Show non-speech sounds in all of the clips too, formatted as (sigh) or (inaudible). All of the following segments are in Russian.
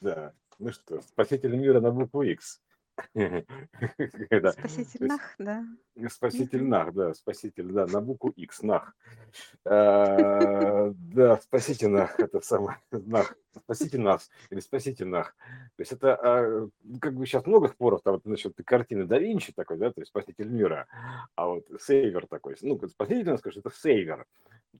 Да. Ну что, спаситель мира на букву X. (laughs) Спаситель то есть Нах, да. спаситель Мгм. Нах, да, спаситель, да, на букву X, Нах. А, Да, спасите Нах, это самое, (laughs) Нах, спасите нас или спасите Нах. То есть это а, ну, как бы сейчас много споров там вот насчет картины да Винчи такой, да, то есть спаситель мира, а вот сейвер такой, ну, спаситель, нас скажет, это сейвер.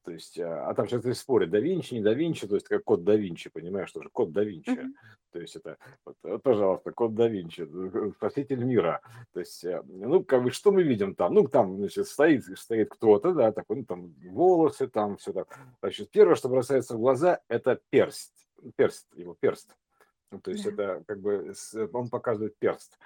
То есть, а а там сейчас спорят, да Винчи, не да Винчи, то есть как код да Винчи, понимаешь, тоже код да Винчи. Мгм. То есть это, вот, э, пожалуйста, код да Винчи, э, спаситель мира. То есть, э, ну, как бы, что мы видим там? Ну, там, значит, стоит, стоит кто-то, да, такой, ну, там, волосы, там, все так. Значит, первое, что бросается в глаза, это перст, перст, его перст. Ну, то есть Да. это как бы с- он показывает перст.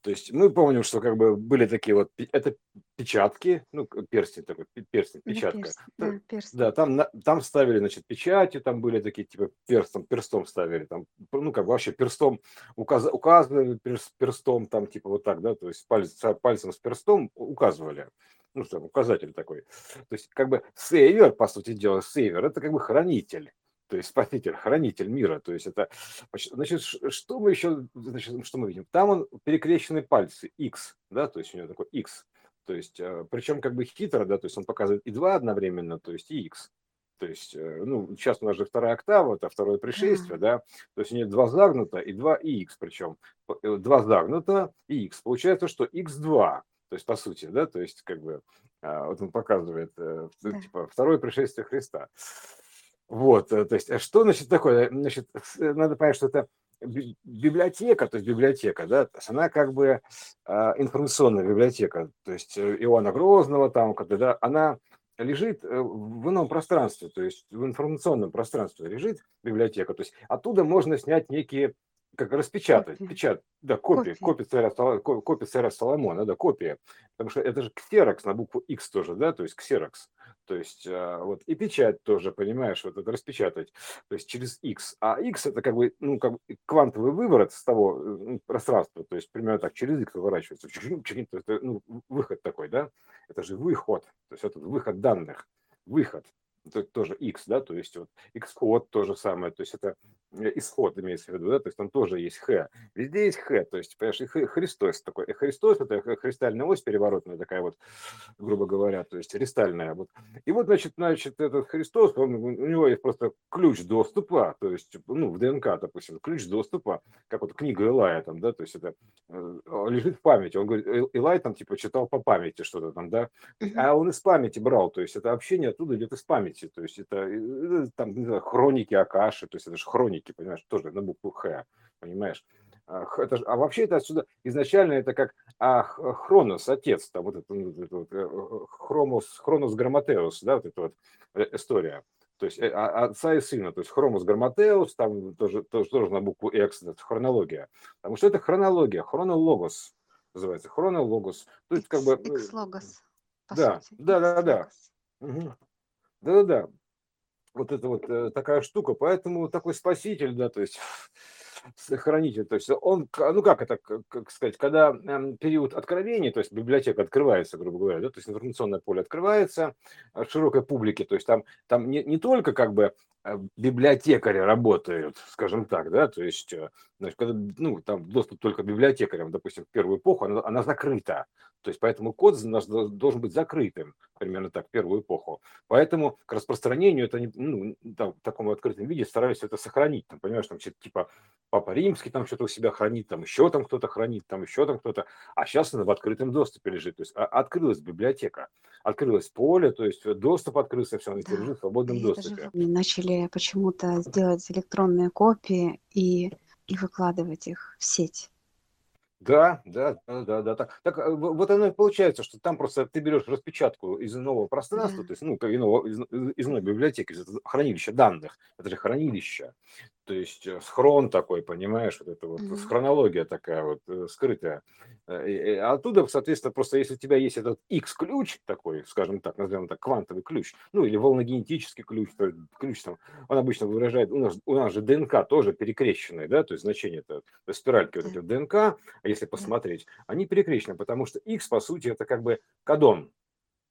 То есть мы помним, что как бы были такие вот, это печатки, ну, перстень такой, пе- перстень, Да, печатка. перст, Т- да, Да, перстень. там, там ставили, значит, печати, там были такие, типа, перстом, перстом ставили, там, ну, как бы вообще перстом указ- указывали перс- перстом, там, типа, вот так, да, то есть палец, пальцем с перстом указывали. Ну, что, указатель такой. То есть, как бы, сейвер, по сути дела, сейвер, это как бы хранитель. То есть спаситель, хранитель мира. То есть это, значит, что мы еще, значит, что мы видим? Там он перекрещенные пальцы, X, да, то есть у него такой X. То есть, э, причем как бы хитро, да, то есть он показывает и два одновременно, то есть и X. То есть, э, ну, сейчас у нас же вторая октава, это второе пришествие, Да. да, то есть у него два загнуто и два X, причем э, два загнуто и X. Получается, что X2, то есть по сути, да, то есть как бы а, вот он показывает, типа, второе пришествие Христа. Вот, э, то есть, а что значит такое? Значит, э, надо понять, что это би- библиотека, то есть библиотека, да, то есть она как бы а, информационная библиотека, то есть э, Иоанна Грозного там, да, она лежит э, в ином пространстве, то есть в информационном пространстве лежит библиотека, то есть оттуда можно снять некие, как распечатать, Копии. печат, да, копии, Копии. копии царя, Соло- ко- копии царя Соломона, да, копия, потому что это же ксерокс на букву X тоже, да, то есть ксерокс, то есть а, вот и печать тоже, понимаешь, вот это распечатать, то есть через X. А X это как бы, ну, как бы квантовый выворот с того э, ну, пространства, то есть примерно так, через X выворачивается. Это, ну, выход такой, да? Это же выход, то есть это выход данных, выход. Это тоже X, да, то есть вот X-код то же самое, то есть это э, исход имеется в виду, да, то есть там тоже есть Х. Везде есть Х, то есть, понимаешь, и Христос такой. И Христос это христальная ось переворотная такая вот, грубо говоря, то есть ристальная. Вот. И вот, значит, значит, этот Христос, он, у него есть просто ключ доступа, то есть, ну, в ДНК, допустим, ключ доступа, как вот книга Илая там, да, то есть это э, лежит в памяти. Он говорит, «Ил- Илай там, типа, читал по памяти что-то там, да, а он из памяти брал, то есть это общение оттуда идет из памяти, то есть это, э, там, не знаю, хроники Акаши, то есть это же хроники, понимаешь, тоже на букву Х, понимаешь. А, это а вообще это отсюда изначально это как а, Хронос, отец, там вот это, ну, вот это вот, э, э, Хромос, Хронос Грамотеус, да, вот эта вот э, история. То есть э, а- отца и сына, то есть Хромос Грамотеус, там тоже, тоже, тоже на букву X, это хронология. Потому что это хронология, хронологос называется, хронологос. То есть как бы... Э, по Да, да, да, да. Мгм. Да-да-да. Вот это вот э, такая штука. Поэтому такой спаситель, да, то есть (laughs) с- хранитель, то есть он, ну как это, как сказать, когда эм, период откровения, то есть библиотека открывается, грубо говоря, да, то есть информационное поле открывается э, широкой публике, то есть там, там не, не только как бы библиотекари работают, скажем так, да, то есть, э, значит, когда, ну, там доступ только библиотекарям, допустим, в первую эпоху, она, она закрыта, то есть поэтому код наш до- должен быть закрытым, примерно так, в первую эпоху. Поэтому к распространению это не, ну, там, в таком открытом виде старались это сохранить. Там, понимаешь, там что-то типа Папа Римский там что-то у себя хранит, там еще там кто-то хранит, там еще там кто-то. А сейчас она в открытом доступе лежит. То есть а- открылась библиотека, открылось поле, то есть доступ открылся, все, она Да. лежит в свободном доступе. в- начали почему-то делать электронные копии и, и выкладывать их в сеть. Да, да, да, да, да. Так, так э, вот оно и получается, что там просто ты берешь распечатку из иного пространства, Да. то есть, ну, как иного, из, из иной библиотеки, из хранилища данных, это же хранилище, то есть э, схрон такой, понимаешь, вот это вот Мгм. хронология такая вот э, скрытая. Э, и- оттуда, соответственно, просто если у тебя есть этот X-ключ такой, скажем так, назовем так, квантовый ключ, ну, или волногенетический ключ, то ключ там, он обычно выражает, у нас, у нас же ДНК тоже перекрещенная, да, то есть значение это, спиральки вот эти ДНК, а если посмотреть, они перекрещены, потому что X, по сути, это как бы кадон.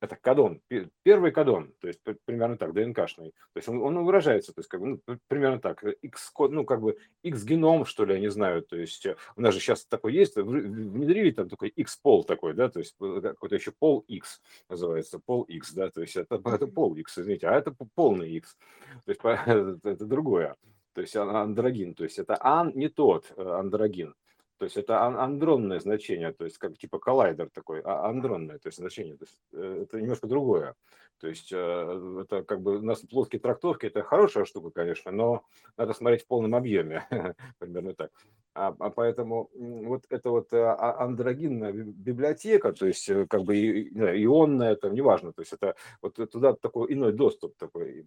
Это кадон, первый кадон, то есть примерно так, ДНКшный. То есть он, он выражается, то есть как бы, ну, примерно так, X код, ну как бы X геном, что ли, я не знаю, то есть э, у нас же сейчас такой есть, внедрили там такой X пол такой, да, то есть э, какой-то еще пол X называется, пол X, да, то есть это, это пол X, извините, а это полный X, то есть (laughs) это, другое, то есть андрогин, то есть это ан не тот э, андрогин. То есть это андронное значение, то есть как типа коллайдер такой, а андронное то есть значение. То есть э, это немножко другое. То есть э, это как бы у нас плоские трактовки, это хорошая штука, конечно, но надо смотреть в полном объеме, (laughs) примерно так. А, а поэтому вот это вот э, а, андрогинная библиотека, то есть как бы ионная, это неважно, то есть это вот туда такой иной доступ такой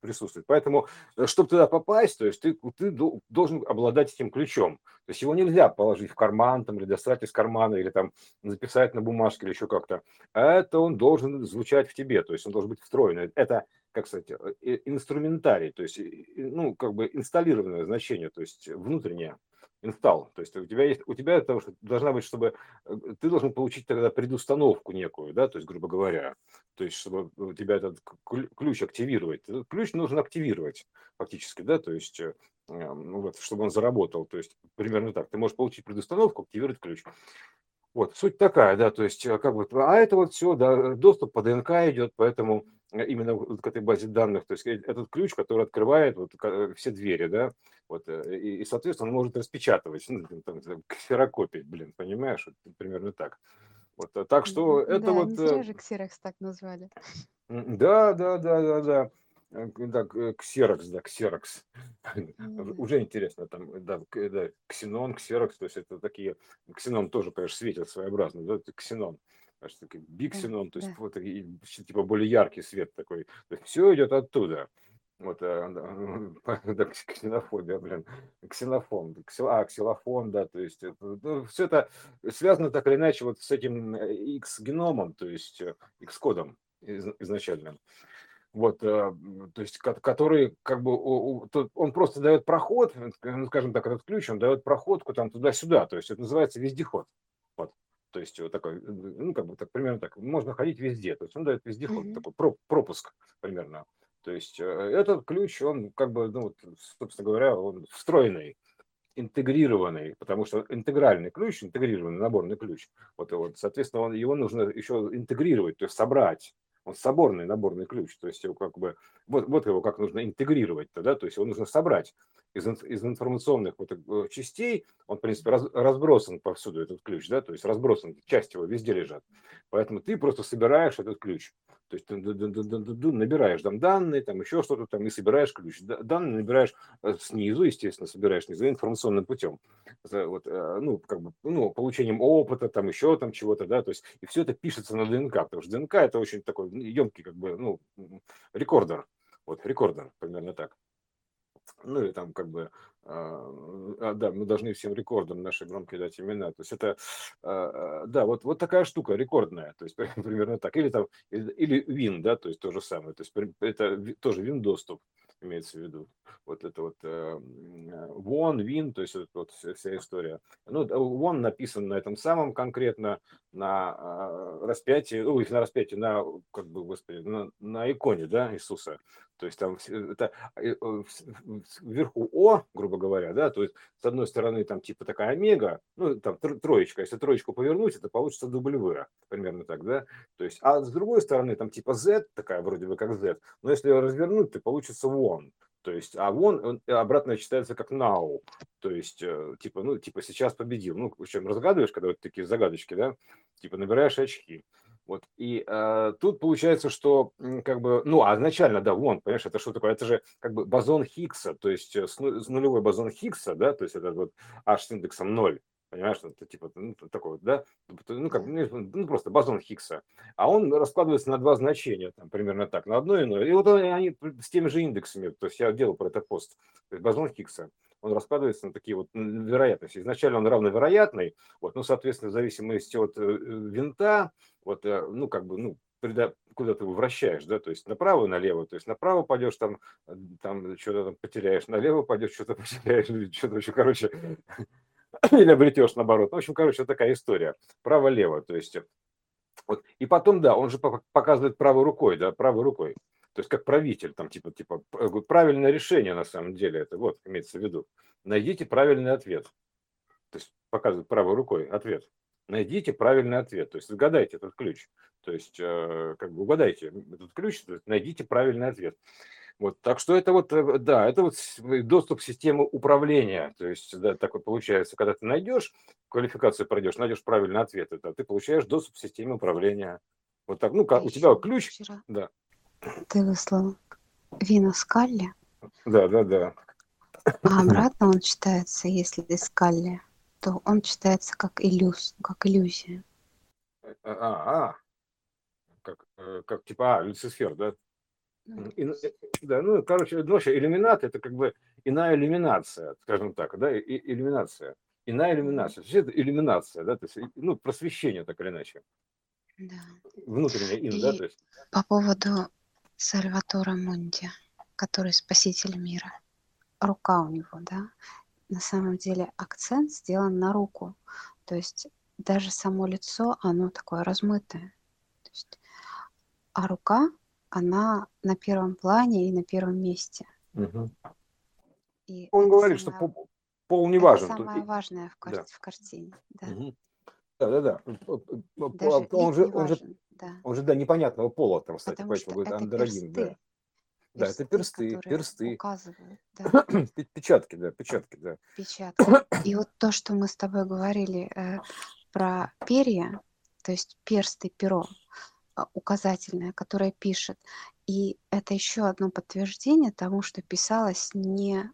присутствует. Поэтому, э, чтобы туда попасть, то есть ты, ты должен обладать этим ключом. То есть его нельзя положить в карман там, или достать из кармана, или там записать на бумажке или еще как-то. Это он должен звучать в тебе, то есть он должен быть встроен. Это, как сказать, э, инструментарий, то есть, ну, как бы инсталлированное значение, то есть внутреннее инсталл. То есть у тебя есть, у тебя это должна быть, чтобы э, ты должен получить тогда предустановку некую, да, то есть, грубо говоря, то есть, чтобы у тебя этот ключ активировать. Этот ключ нужно активировать фактически, да, то есть, э, ну вот, чтобы он заработал. То есть, примерно так. Ты можешь получить предустановку, активировать ключ. Вот, суть такая, да, то есть, как бы, а это вот все, да, доступ по ДНК идет, поэтому именно к этой базе данных, то есть этот ключ, который открывает вот все двери, да, вот, и, и соответственно, он может распечатывать, ну, там, ксерокопить, блин, понимаешь, вот, примерно так. Вот, э, так что это Да, вот... э, зря же Xerox так назвали. Да, да, да, да, да. Э, да, ксерокс, да, ксерокс. Мгм. Уже интересно, там, да, да, ксенон, ксерокс, то есть это такие, ксенон тоже, конечно, светит своеобразно, да, это ксенон. Аж такой Да, биксенон, то есть да. вот и, типа более яркий свет такой. То есть все идет оттуда. Вот, э, (laughs) да, да, ксенофобия, блин, ксенофон, а, ксилофон, да, то есть это, ну, все это связано так или иначе вот с этим X-геномом, то есть э, X-кодом изначально. Вот, э, то есть, который как бы, он просто дает проход, ну, скажем так, этот ключ, он дает проходку там туда-сюда, то есть это называется вездеход. Вот. То есть вот такой, ну, как бы так, примерно так, можно ходить везде, то есть он дает вездеход, Мгм. такой пропуск примерно. То есть э, этот ключ, он как бы, ну, собственно говоря, он встроенный, интегрированный, потому что интегральный ключ, интегрированный наборный ключ, вот, вот соответственно, он, его нужно еще интегрировать, то есть собрать. Он соборный наборный ключ, то есть его как бы, вот, вот его как нужно интегрировать тогда, то есть его нужно собрать из, из информационных вот э, частей, он, в принципе, раз, разбросан повсюду этот ключ, да, то есть разбросан, части его везде лежат. Поэтому ты просто собираешь этот ключ. То есть ты набираешь там данные, там еще что-то там и собираешь ключ. Данные набираешь э, снизу, естественно, собираешь снизу информационным путем. Вот, э, ну, как бы, ну, получением опыта, там еще там чего-то, да, то есть и все это пишется на ДНК, потому что ДНК это очень такой емкий, как бы, ну, рекордер. Вот, рекордер, примерно так ну и там как бы, а, а, да, мы должны всем рекордам наши громкие дать имена. То есть это, а, а, да, вот, вот такая штука рекордная, то есть (laughs) примерно так. Или там, или Win, да, то есть то же самое. То есть это тоже Win доступ имеется в виду. Вот это вот э, Won, Win, то есть вот, вот вся история. Ну, Won написан на этом самом конкретно, на распятии, ой, на распятии, на, как бы, господи, на, на иконе, да, Иисуса. То есть там это э, вверху О, грубо говоря, да, то есть с одной стороны там типа такая омега, ну там троечка, если троечку повернуть, это получится W, примерно так, да, то есть, а с другой стороны там типа Z, такая вроде бы как Z, но если ее развернуть, то получится One, то есть, а вон он обратно читается как now, то есть, э, типа, ну, типа, сейчас победил. Ну, в чем разгадываешь, когда вот такие загадочки, да, типа, набираешь очки. Вот. И э, тут получается, что как бы, ну, а изначально, да, вон, понимаешь, это что такое? Это же как бы бозон Хиггса, то есть э, с, нулевой бозон Хиггса, да, то есть это вот H с индексом 0, понимаешь, это типа, ну, такой вот, да, ну, как, ну, ну, просто бозон Хиггса. А он раскладывается на два значения, там, примерно так, на одно и иное. И вот они с теми же индексами, то есть я делал про это пост, то есть бозон Хиггса он раскладывается на такие вот вероятности. Изначально он равновероятный, вот, ну, соответственно, в зависимости от э, винта, вот, э, ну, как бы, ну, куда ты его вращаешь, да, то есть направо налево, то есть направо пойдешь, там, там что-то там потеряешь, налево пойдешь, что-то (laughs) потеряешь, что-то еще, короче, (coughs) или обретешь наоборот. В общем, короче, такая история. Право-лево, то есть Вот. И потом, да, он же показывает правой рукой, да, правой рукой. То есть как правитель, там типа, типа правильное решение на самом деле, это вот имеется в виду. Найдите правильный ответ. То есть показывает правой рукой ответ. Найдите правильный ответ. То есть загадайте этот ключ. То есть э, как бы угадайте этот ключ, найдите правильный ответ. Вот, так что это вот, э, да, это вот доступ к системе управления. То есть, да, так вот получается, когда ты найдешь, квалификацию пройдешь, найдешь правильный ответ, это ты получаешь доступ к системе управления. Вот так, ну, как, у тебя ключ, Вчера да, ты выслал Вина Скалли, да, да, да. а (laughs) обратно он читается, если Скалли, то он читается как иллюз, как иллюзия. А, а, а. как, э, как типа, а, Люцифер, да? Ну, И, э, да, ну, короче, ну, вообще, иллюминат– это как бы иная иллюминация, скажем так, да, и, и- иллюминация. Иная иллюминация. Все это иллюминация, да, то есть, ну, просвещение, так или иначе. Да. Внутреннее ин, да, то есть, по поводу Сальватора Монти, который спаситель мира. Рука у него, да? На самом деле акцент сделан на руку. То есть даже само лицо, оно такое размытое. То есть, а рука, она на первом плане и на первом месте. Мгм. И он это говорит, что самое, пол, пол не это важен. тут самое и- важное в, кар- да. в картине. Да. Мгм. Да, да, да. Даже Он вид же, он же. Да. он же, да, непонятного пола там, кстати, Потому поэтому что говорит это андрогин, да. персты. Да, это персты, персты, указывают, да, (clears throat) Пе- печатки, да, печатки, да. печатки. (clears throat) И вот то, что мы с тобой говорили э, про перья, то есть персты, перо, а, указательное, которое пишет. И это еще одно подтверждение тому, что писалось не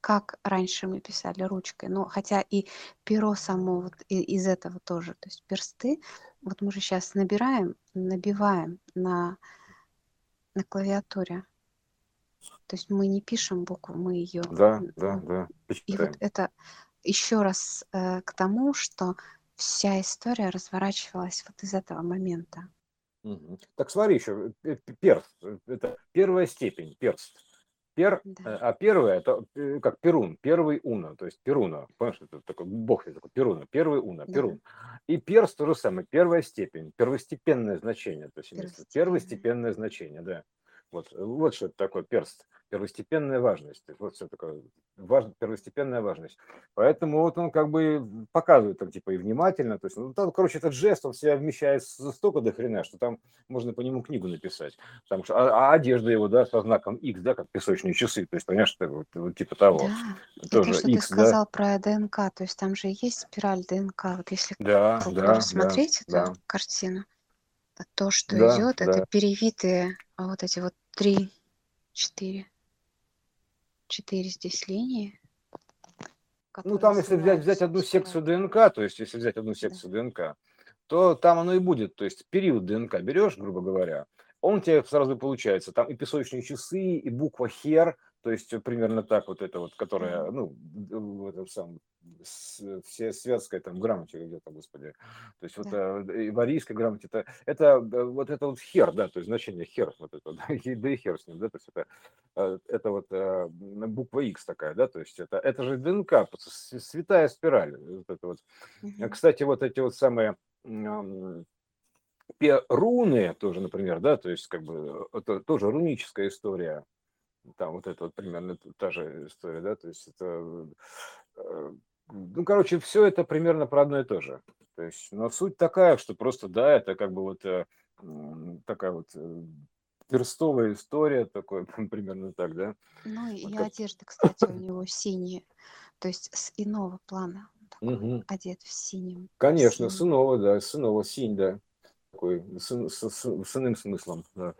как раньше мы писали ручкой, но хотя и перо само вот и- из этого тоже, то есть персты, вот мы же сейчас набираем, набиваем на, на клавиатуре, то есть мы не пишем букву, мы ее, Да, да, да. и Печатаем. вот это еще раз э, к тому, что вся история разворачивалась вот из этого момента. Мгм. Так смотри еще, перст, э, это первая степень, перст. Пер, Да. э, а первое, это э, как Перун, первый Уна, то есть Перуна, понимаешь, это такой бог есть такой Перуна, первый Уна, Да. Перун. И перст то же самое, первая степень, первостепенное значение, то есть Первостепенное. первостепенное значение, да. Вот, вот что это такое перст, первостепенная важность, вот все такое, важно, первостепенная важность. Поэтому вот он как бы показывает так типа и внимательно, то есть, ну, там, короче, этот жест, он в себя вмещает столько до хрена, что там можно по нему книгу написать. Потому что, а, а одежда его, да, со знаком X, да, как песочные часы, то есть, понимаешь, это вот, вот типа того, Да, и тоже то, что X, ты да, сказал про ДНК, то есть там же есть спираль ДНК, вот если да, да, да, рассмотреть эту да, картину, то то, что да, идет, да. это перевитые а вот эти вот три, четыре, четыре здесь линии, Ну, там, если взять, взять одну секцию ДНК, то есть, если взять одну Да. секцию ДНК, то там оно и будет, то есть, период ДНК берешь, грубо говоря, он у тебя сразу получается, там и песочные часы, и буква хер, то есть, э, примерно так вот это вот, которая, ну, в этом самом, с- все светской там грамоте где-то, господи, то есть, вот Да. э, и в арийской грамоте, это, это э, вот это вот хер, да, то есть, значение хер, вот это, (laughs) да, и- да и хер с ним, да, то есть, это, э, это вот э, буква X такая, да, то есть, это, это же ДНК, святая спираль, вот это вот. Мгм. Кстати, вот эти вот самые пе- руны тоже, например, да, то есть как бы э, это тоже руническая история. Там вот это вот примерно та же история, да, то есть это, э, ну, короче, все это примерно про одно и то же. То есть, но суть такая, что просто, да, это как бы вот э, такая вот э, перстовая история, такой (laughs) примерно так, да. Ну и Вот как- одежда, кстати, у него синие, то есть с иного плана такой Мгм. одет в синем, Конечно, синим. сынова, да, сынова, синь, да, такой с, с- с- с иным смыслом, да.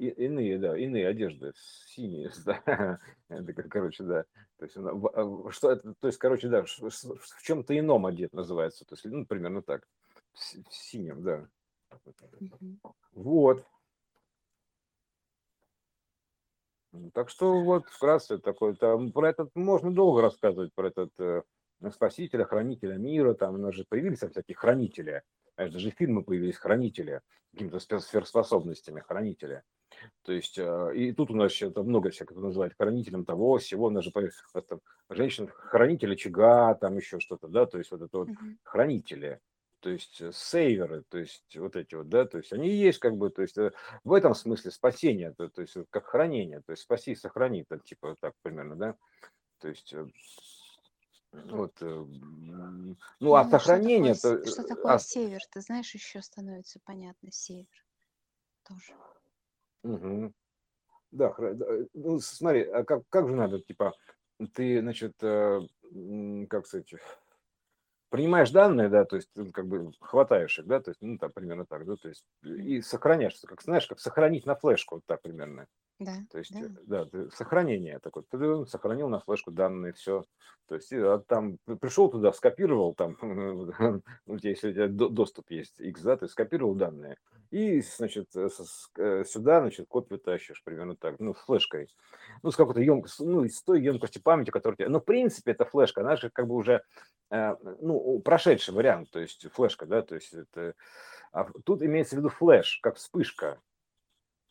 И- иные, да, иные одежды, синие, (laughs) да. Это, короче, да. То есть, она а, что это, то есть, короче, да, в чем-то ином одет называется. То есть, ну, примерно так. В си- в синем, да. Вот. Ну, Так что вот вкратце такой, там, про этот можно долго рассказывать, про этот э, спасителя, хранителя мира, там у нас же появились там всякие хранители, даже фильмы появились хранители, какими-то сверхспособностями хранители. То есть, э, и тут у нас еще это много всякого называют хранителем того, всего, у нас же там женщин, хранитель очага, там еще что-то, да, то есть вот это вот Мгм. хранители. то есть э, сейверы, то есть вот эти вот, да, то есть они есть как бы, то есть э, в этом смысле спасение, то, то есть как хранение, то есть спаси и сохрани, так, типа так примерно, да, то есть вот, ну, а Ну, что такое, сохранение, с- то, что такое а, север? Ты знаешь, еще становится понятно север тоже. Мгм. да, э, ну, смотри, а как, как же надо, типа, ты, значит, э, как сказать, принимаешь данные, да, то есть ты как бы хватаешь их, да, то есть, ну, там примерно так, да, то есть и сохраняешь, как знаешь, как сохранить на флешку, вот так примерно. Да, То есть, да. э, да, сохранение такое. Ты сохранил на флешку данные, все. То есть, а там пришел туда, скопировал, там, (laughs) у тебя, если у тебя до- доступ есть, X, да, ты скопировал данные. И, значит, э, э, сюда, значит, копию тащишь, примерно так, ну, с флешкой. Ну, с какой-то емкостью, ну, из той емкости памяти, которая у тебя... Но, в принципе, эта флешка, она же как бы уже, ну, прошедший вариант, то есть флешка, да, то есть это... А тут имеется в виду флеш, как вспышка.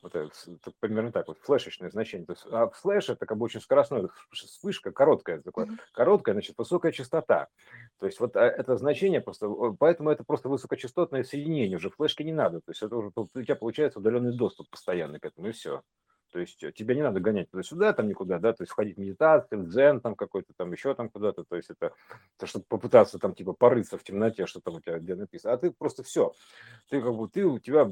Вот это, это примерно так вот, флешечное значение. То есть, а флеш это как бы очень вш- вспышка короткая, такое, короткая, значит, высокая частота. То есть вот а, это значение просто, поэтому это просто высокочастотное соединение, уже флешки не надо. То есть это уже у тебя получается удаленный доступ постоянный к этому, и все. То есть э, тебя не надо гонять туда-сюда, там никуда, да, то есть входить в медитацию, в дзен там какой-то, там еще там куда-то, то есть это, то, чтобы попытаться там типа порыться в темноте, что там у тебя где написано, а ты просто все, ты как бы, ты, у тебя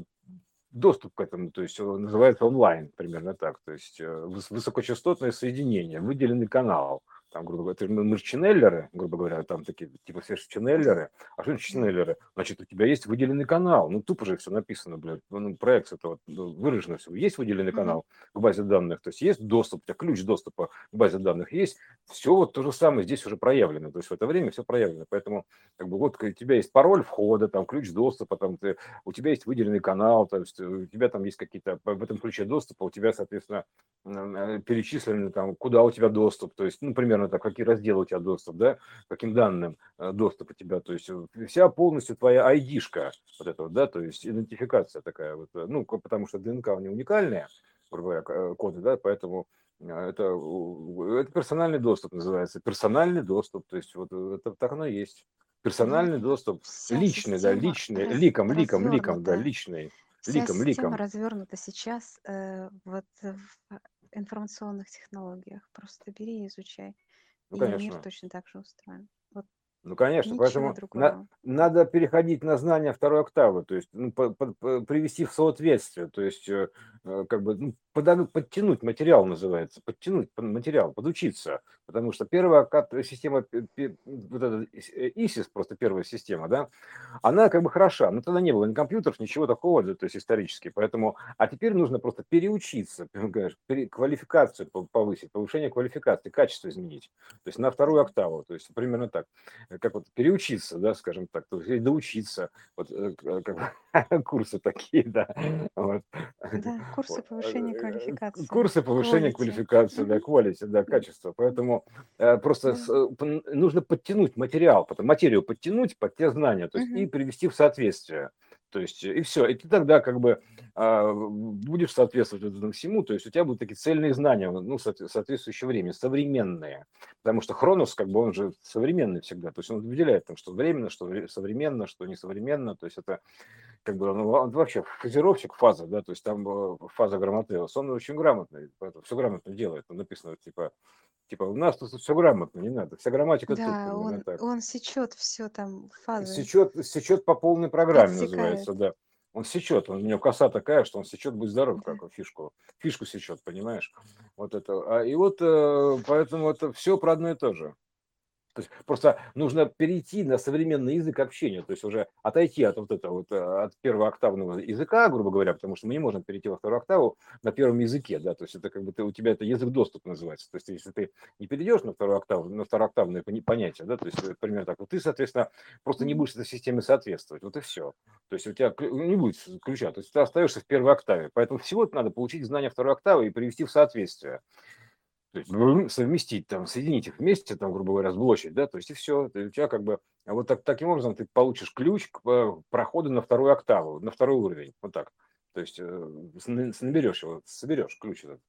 доступ к этому, то есть он называется онлайн, примерно так, то есть э, выс- высокочастотное соединение, выделенный канал, там, грубо говоря, это же ченнелеры, грубо говоря, там такие, типа все же ченнелеры, а что значит Да. ченнелеры? Значит, у тебя есть выделенный канал, ну, тупо же все написано, блядь, ну, ну, проект это вот ну, выражено все, есть выделенный канал к базе данных, то есть есть доступ, у тебя ключ доступа к базе данных есть, все вот то же самое здесь уже проявлено, то есть в это время все проявлено, поэтому как бы вот у тебя есть пароль входа, там ключ доступа, там ты у тебя есть выделенный канал, то есть у тебя там есть какие-то в этом ключе доступа, у тебя, соответственно, э, перечислены там, куда у тебя доступ, то есть, ну, примерно так, какие разделы у тебя доступ, да, каким данным э, доступ у тебя, то есть э, вся полностью твоя ID-шка, вот это вот, да, то есть идентификация такая вот, э, ну, потому что ДНК у нее уникальная, грубо говоря, коды, да, поэтому это, это персональный доступ называется, персональный доступ, то есть вот это так оно и есть. Персональный доступ, вся личный, да, личный, раз- (laughs) ликом, ликом, ликом, да, личный, Вся ликом, ликом. развернута сейчас э, вот в информационных технологиях. Просто бери и изучай. Ну, И мир конечно. точно так же устроен. Ну, конечно, ничего поэтому на- надо переходить на знание второй октавы, то есть ну, по- по- привести в соответствие, то есть э, э, как бы ну, пода- подтянуть материал называется, подтянуть под- материал, подучиться, потому что первая система, вот эта э, ИСИС, просто первая система, да, она как бы хороша, но тогда не было ни компьютеров, ничего такого, то есть исторически, поэтому, а теперь нужно просто переучиться, (laughs) квалификацию пов- повысить, повышение квалификации, качество изменить, то есть на вторую октаву, то есть примерно так как вот переучиться, да, скажем так, то есть или доучиться, вот э, э, как (laughs) курсы такие, да, вот. Да, курсы повышения э, квалификации. Курсы повышения Quality. квалификации, да, quality, да, качество. Поэтому э, просто э, нужно подтянуть материал, потом материю подтянуть под те знания, то есть и привести в соответствие. То есть э, и все, и ты тогда как бы а, будешь соответствовать этому всему, то есть у тебя будут такие цельные знания, ну, соотве- соответствующее время, современные. Потому что Хронос, как бы он же современный всегда, то есть он выделяет там, что временно, что вре- современно, что несовременно, то есть это как бы ну, он вообще фазировщик фаза, да, то есть там э, фаза Грамотеус, он очень грамотный, поэтому все грамотно делает, там написано типа, типа у нас тут все грамотно, не надо, вся грамматика тут, Да, примерно он, так. он сечет все там фазы, Сечет, сечет по полной программе подсекает. называется, да. Он сечет, он, у него коса такая, что он сечет, будь здоров, Да. как он фишку, фишку сечет, понимаешь? Вот это. А, и вот э, поэтому это все про одно и то же. То есть просто нужно перейти на современный язык общения, то есть уже отойти от вот этого вот, э, от первооктавного языка, грубо говоря, потому что мы не можем перейти во вторую октаву на первом языке, да, то есть это как бы ты, у тебя это язык доступа называется, то есть если ты не перейдешь на вторую октаву, на второктавные пони- понятия, да, то есть э, примерно так, вот ты, соответственно, просто не будешь этой системе соответствовать, вот и все. То есть у тебя не будет ключа, то есть ты остаешься в первой октаве, поэтому всего надо получить знания второй октавы и привести в соответствие. То есть ну, совместить, там, соединить их вместе, там, грубо говоря, сблочить, да, то есть и все. У тебя как бы, а вот так, таким образом ты получишь ключ к э, проходу на вторую октаву, на второй уровень, вот так. То есть э, наберешь его, соберешь ключ этот.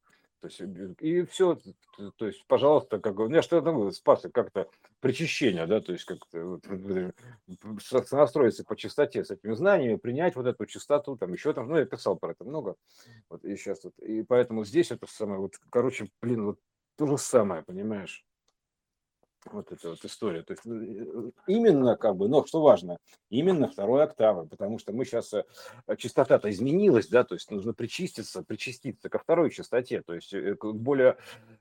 То есть, и все, то есть, пожалуйста, как у меня что там спас как-то причащение, да, то есть как-то вот, настроиться по частоте с этими знаниями, принять вот эту частоту, там еще там, ну, я писал про это много, вот, и сейчас вот, и поэтому здесь это самое, вот, короче, блин, вот то же самое, понимаешь? Вот эта вот история. То есть э, именно как бы, но что важно, именно второй октавы, потому что мы сейчас, э, частота-то изменилась, да, то есть нужно причиститься, причаститься ко второй частоте, то есть э, к более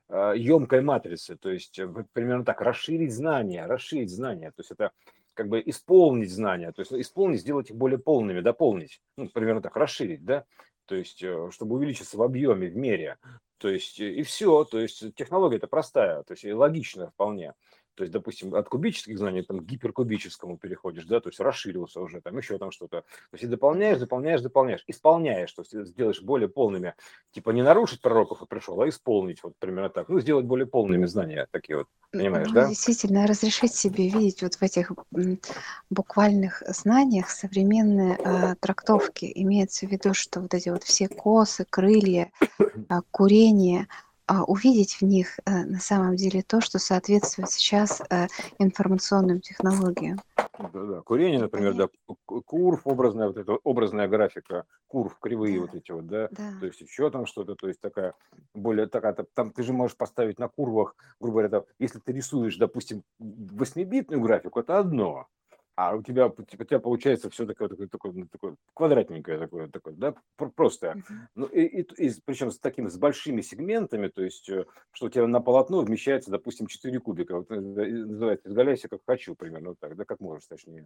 емкой матрице, то есть примерно так, расширить знания, расширить знания, то есть это как бы исполнить знания, то есть исполнить, сделать их более полными, дополнить, ну, примерно так, расширить, да, то есть чтобы увеличиться в объеме, в мере, то есть и все, то есть технология это простая, то есть и логичная вполне. То есть, допустим, от кубических знаний там, к гиперкубическому переходишь, да, то есть расширился уже, там еще там что-то. То есть и дополняешь, дополняешь, дополняешь, исполняешь, то есть сделаешь более полными, типа не нарушить пророков и пришел, а исполнить, вот примерно так. Ну, сделать более полными знания такие вот, понимаешь, ну, да? Действительно, разрешить себе видеть вот в этих буквальных знаниях современные э, трактовки. Имеется в виду, что вот эти вот все косы, крылья, э, курение – увидеть в них э, на самом деле то, что соответствует сейчас э, информационным технологиям. Да, да. Курение, например, да, курв, образная вот эта образная графика, курв, кривые да. вот эти вот, да? да, то есть еще там что-то, то есть такая более такая, там ты же можешь поставить на курвах, грубо говоря, если ты рисуешь, допустим, 8-битную графику, это одно, а у тебя, у тебя получается все такое, такое, такое, ну, такое квадратненькое, такое, такое, да, просто. Ну, и, и, и, причем с такими, с большими сегментами, то есть, э, что у тебя на полотно вмещается, допустим, 4 кубика, вот, э, называется, изгаляйся как хочу, примерно вот так, да, как можешь, точнее.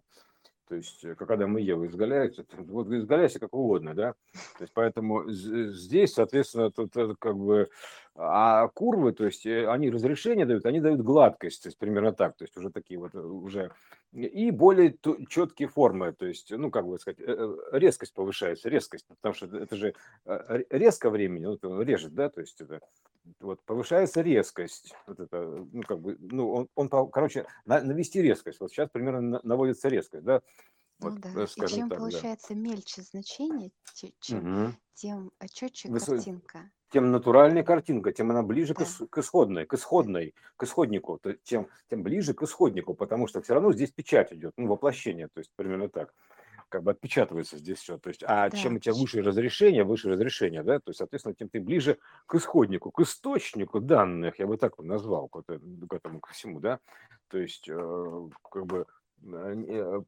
То есть, э, как Адам и Ева изгаляются, вот изгаляйся как угодно, да. То есть, поэтому здесь, соответственно, тут как бы, а курвы, то есть, они разрешение дают, они дают гладкость, то есть, примерно так, то есть, уже такие вот, уже и более четкие формы, то есть, ну, как бы сказать, э, э, резкость повышается, резкость, потому что это же э, резко времени, ну, режет, да, то есть это вот повышается резкость, вот это, ну, как бы, ну, он, он короче, навести резкость, вот сейчас примерно наводится резкость, да, ну вот, да. И чем так, получается да. мельче значение, чем, угу. тем четче Высо... картинка тем натуральнее картинка, тем она ближе да. к, к исходной, к исходной, к исходнику, то, тем, тем ближе к исходнику, потому что все равно здесь печать идет, ну, воплощение, то есть примерно так как бы отпечатывается здесь все. То есть, а да. чем у тебя выше разрешение, выше разрешение, да, то есть, соответственно, тем ты ближе к исходнику, к источнику данных, я бы так назвал, к, к этому, ко всему, да. То есть, э, как бы, э, э,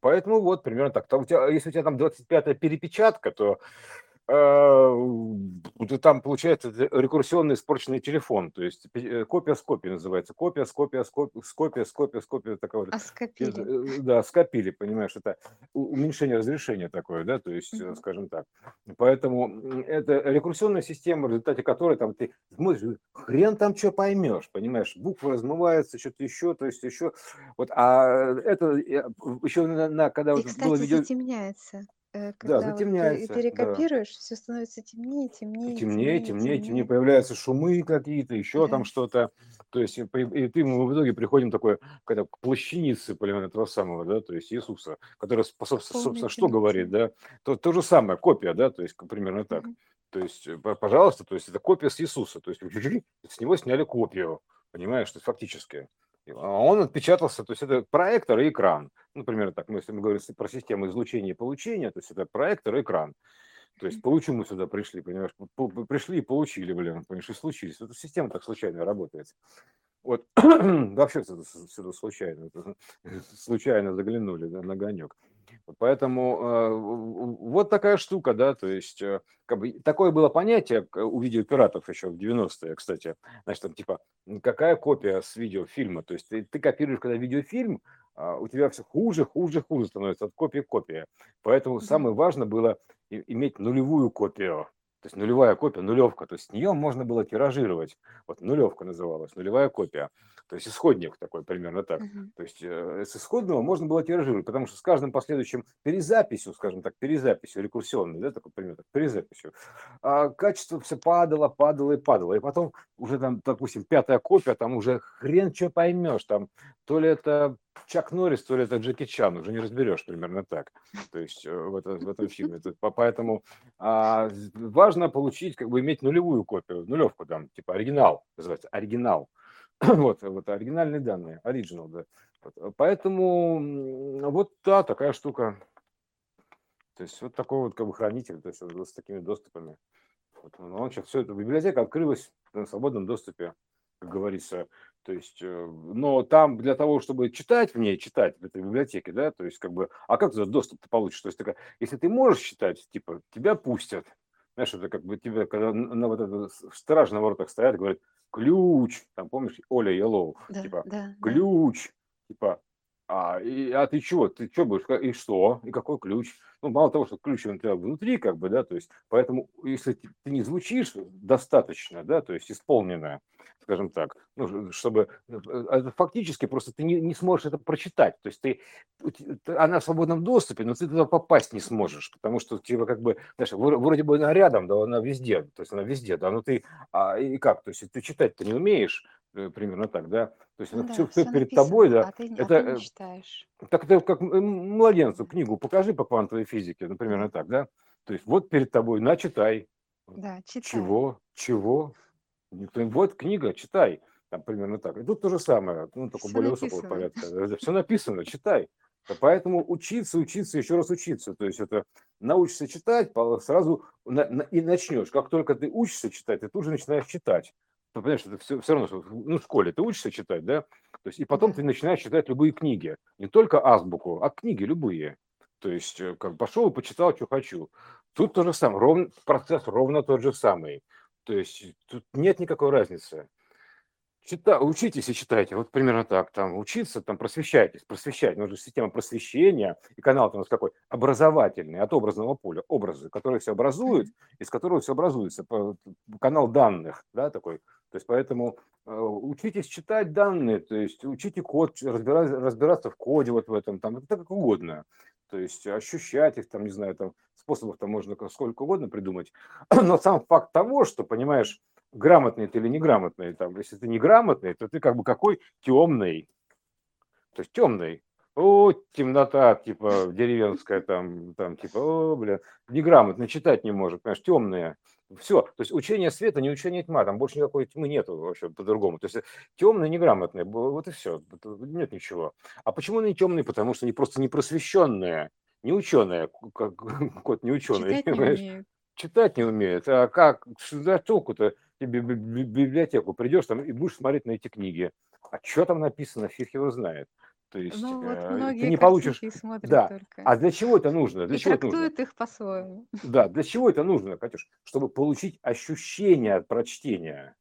поэтому вот примерно так. Если у тебя там 25-я перепечатка, то Э, там получается рекурсионный испорченный телефон, то есть э, копия с копией называется, копия с копия с копия с копия с копия с копия такая вот. А скопили. Э, да, скопили, понимаешь, это уменьшение разрешения такое, да, то есть, mm-hmm. скажем так. Поэтому это рекурсионная система, в результате которой там ты смотришь, хрен там что поймешь, понимаешь, буквы размываются, что-то еще, то есть еще, вот, а это еще на, на когда И, вот кстати, было видео... затемняется. Э, когда Да, затемняется, ты да. все становится темнее, темнее, Темнее, темнее, темнее, появляются шумы какие-то, еще там что-то. То есть, и, и ты мы в итоге приходим такой, когда к плащанице, примерно этого самого, да, то есть Иисуса, который, собственно, собственно что говорит, да, то, то же самое, копия, да, то есть примерно так. Мгм. То есть, э, пожалуйста, то есть это копия с Иисуса, то есть с него сняли копию, понимаешь, то есть фактически. А он отпечатался, то есть это проектор и экран. Ну, например, так, мы, если мы говорим про систему излучения и получения, то есть это проектор и экран. То есть получим мы сюда пришли, понимаешь, пришли и получили, блин, понимаешь, и случились. Эта система так случайно работает. Вот (clears throat) вообще сюда случайно, (laughs) случайно заглянули да, на огонек. Поэтому э, вот такая штука, да, то есть э, как бы, такое было понятие у видеопиратов еще в 90-е, кстати, значит, там типа, какая копия с видеофильма, то есть ты, ты копируешь, когда видеофильм, а у тебя все хуже, хуже, хуже становится от копии к копии. Поэтому самое важное было иметь нулевую копию, то есть нулевая копия, нулевка, то есть с нее можно было тиражировать. Вот нулевка называлась, нулевая копия. То есть исходник такой, примерно так. Uh-huh. То есть э, с исходного можно было тиражировать, потому что с каждым последующим перезаписью, скажем так, перезаписью рекурсионной, да, такой пример, так, перезаписью, а качество все падало, падало и падало. И потом уже там, допустим, пятая копия, там уже хрен что поймешь, там то ли это Чак Норрис, то ли это Джеки Чан, уже не разберешь примерно так. То есть э, в, это, в этом фильме. Поэтому а, важно получить, как бы иметь нулевую копию, нулевку там, типа оригинал, называется, оригинал. (clears throat) вот, вот оригинальные данные, оригинал, да. Вот, поэтому вот да, такая штука. То есть вот такой вот как бы хранитель, то есть с такими доступами. Вот, ну, он сейчас все это, библиотека открылась на свободном доступе, как говорится. То есть, э, но там для того, чтобы читать в ней, читать в этой библиотеке, да, то есть как бы, а как ты доступ ты получишь? То есть, такая, если ты можешь читать, типа, тебя пустят. Знаешь, это как бы тебе, когда на вот это страж на воротах стоят, говорят, ключ, там, помнишь, Оля Елоу, Да, типа, да, да. ключ, типа, а, и, а ты чего? Ты что будешь? И что? И какой ключ? Ну, мало того, что ключ у тебя внутри, как бы, да, то есть, поэтому, если ты не звучишь достаточно, да, то есть исполненная, скажем так, ну, чтобы э, это фактически просто ты не, не сможешь это прочитать. То есть ты, она в свободном доступе, но ты туда попасть не сможешь, потому что типа как бы, знаешь, вроде бы она рядом, да, она везде, то есть она везде, да, но ты, а, и как, то есть ты читать-то не умеешь, примерно так, да, то есть Ну да, все (laughs) все перед тобой, написано, да, а ты, а это ты не э, читаешь. так это как м- младенцу книгу покажи по квантовой физике, ну, примерно так, да, то есть вот перед тобой, на, читай, Да, читай. чего, чего, вот книга, читай, там примерно так. И тут то же самое, ну, только Все более высокого порядка. Все написано, читай. Поэтому учиться, учиться, еще раз учиться. То есть это научишься читать, сразу и начнешь. Как только ты учишься читать, ты тут же начинаешь читать. Понимаешь, это все, все равно, что, ну, в школе ты учишься читать, да? То есть и потом ты начинаешь читать любые книги. Не только азбуку, а книги любые. То есть э, как пошел и почитал, что хочу. Тут то же самое, ровно, процесс ровно тот же самый. То есть тут нет никакой разницы. Чита, учитесь и читайте, вот примерно так, там, учиться, там, просвещайтесь, просвещать, нужна система просвещения, и канал у нас какой, образовательный, от образного поля, образы, которые все образуют, из которого все образуется, канал данных, да, такой, то есть поэтому э, учитесь читать данные, то есть учите код, разбирать, разбираться в коде вот в этом, там, это как угодно, то есть ощущать их, там, не знаю, там, способов там можно сколько угодно придумать, (clears throat) но сам факт того, что, понимаешь, грамотный ты или неграмотный. Там, если ты неграмотный, то ты как бы какой темный. То есть темный. О, темнота, типа, деревенская, там, там, типа, о, бля, неграмотно, читать не может, понимаешь, темные. Все, то есть учение света, не учение тьма, там больше никакой тьмы нету вообще по-другому. То есть темный, неграмотный, вот и все, нет ничего. А почему они темные? Потому что они просто не просвещенные, не ученые, как (laughs) кот не ученый, Читать не умеют. читать не умеет. А как, за толку-то? В би- библиотеку придешь там и будешь смотреть на эти книги. А что там написано, фиг его знает. То есть Ну вот э, ты многие не получишь... смотрят Да. только. А для чего это нужно? Для И чего это нужно? их по-своему. Да, для чего это нужно, Катюш? Чтобы получить ощущение от прочтения.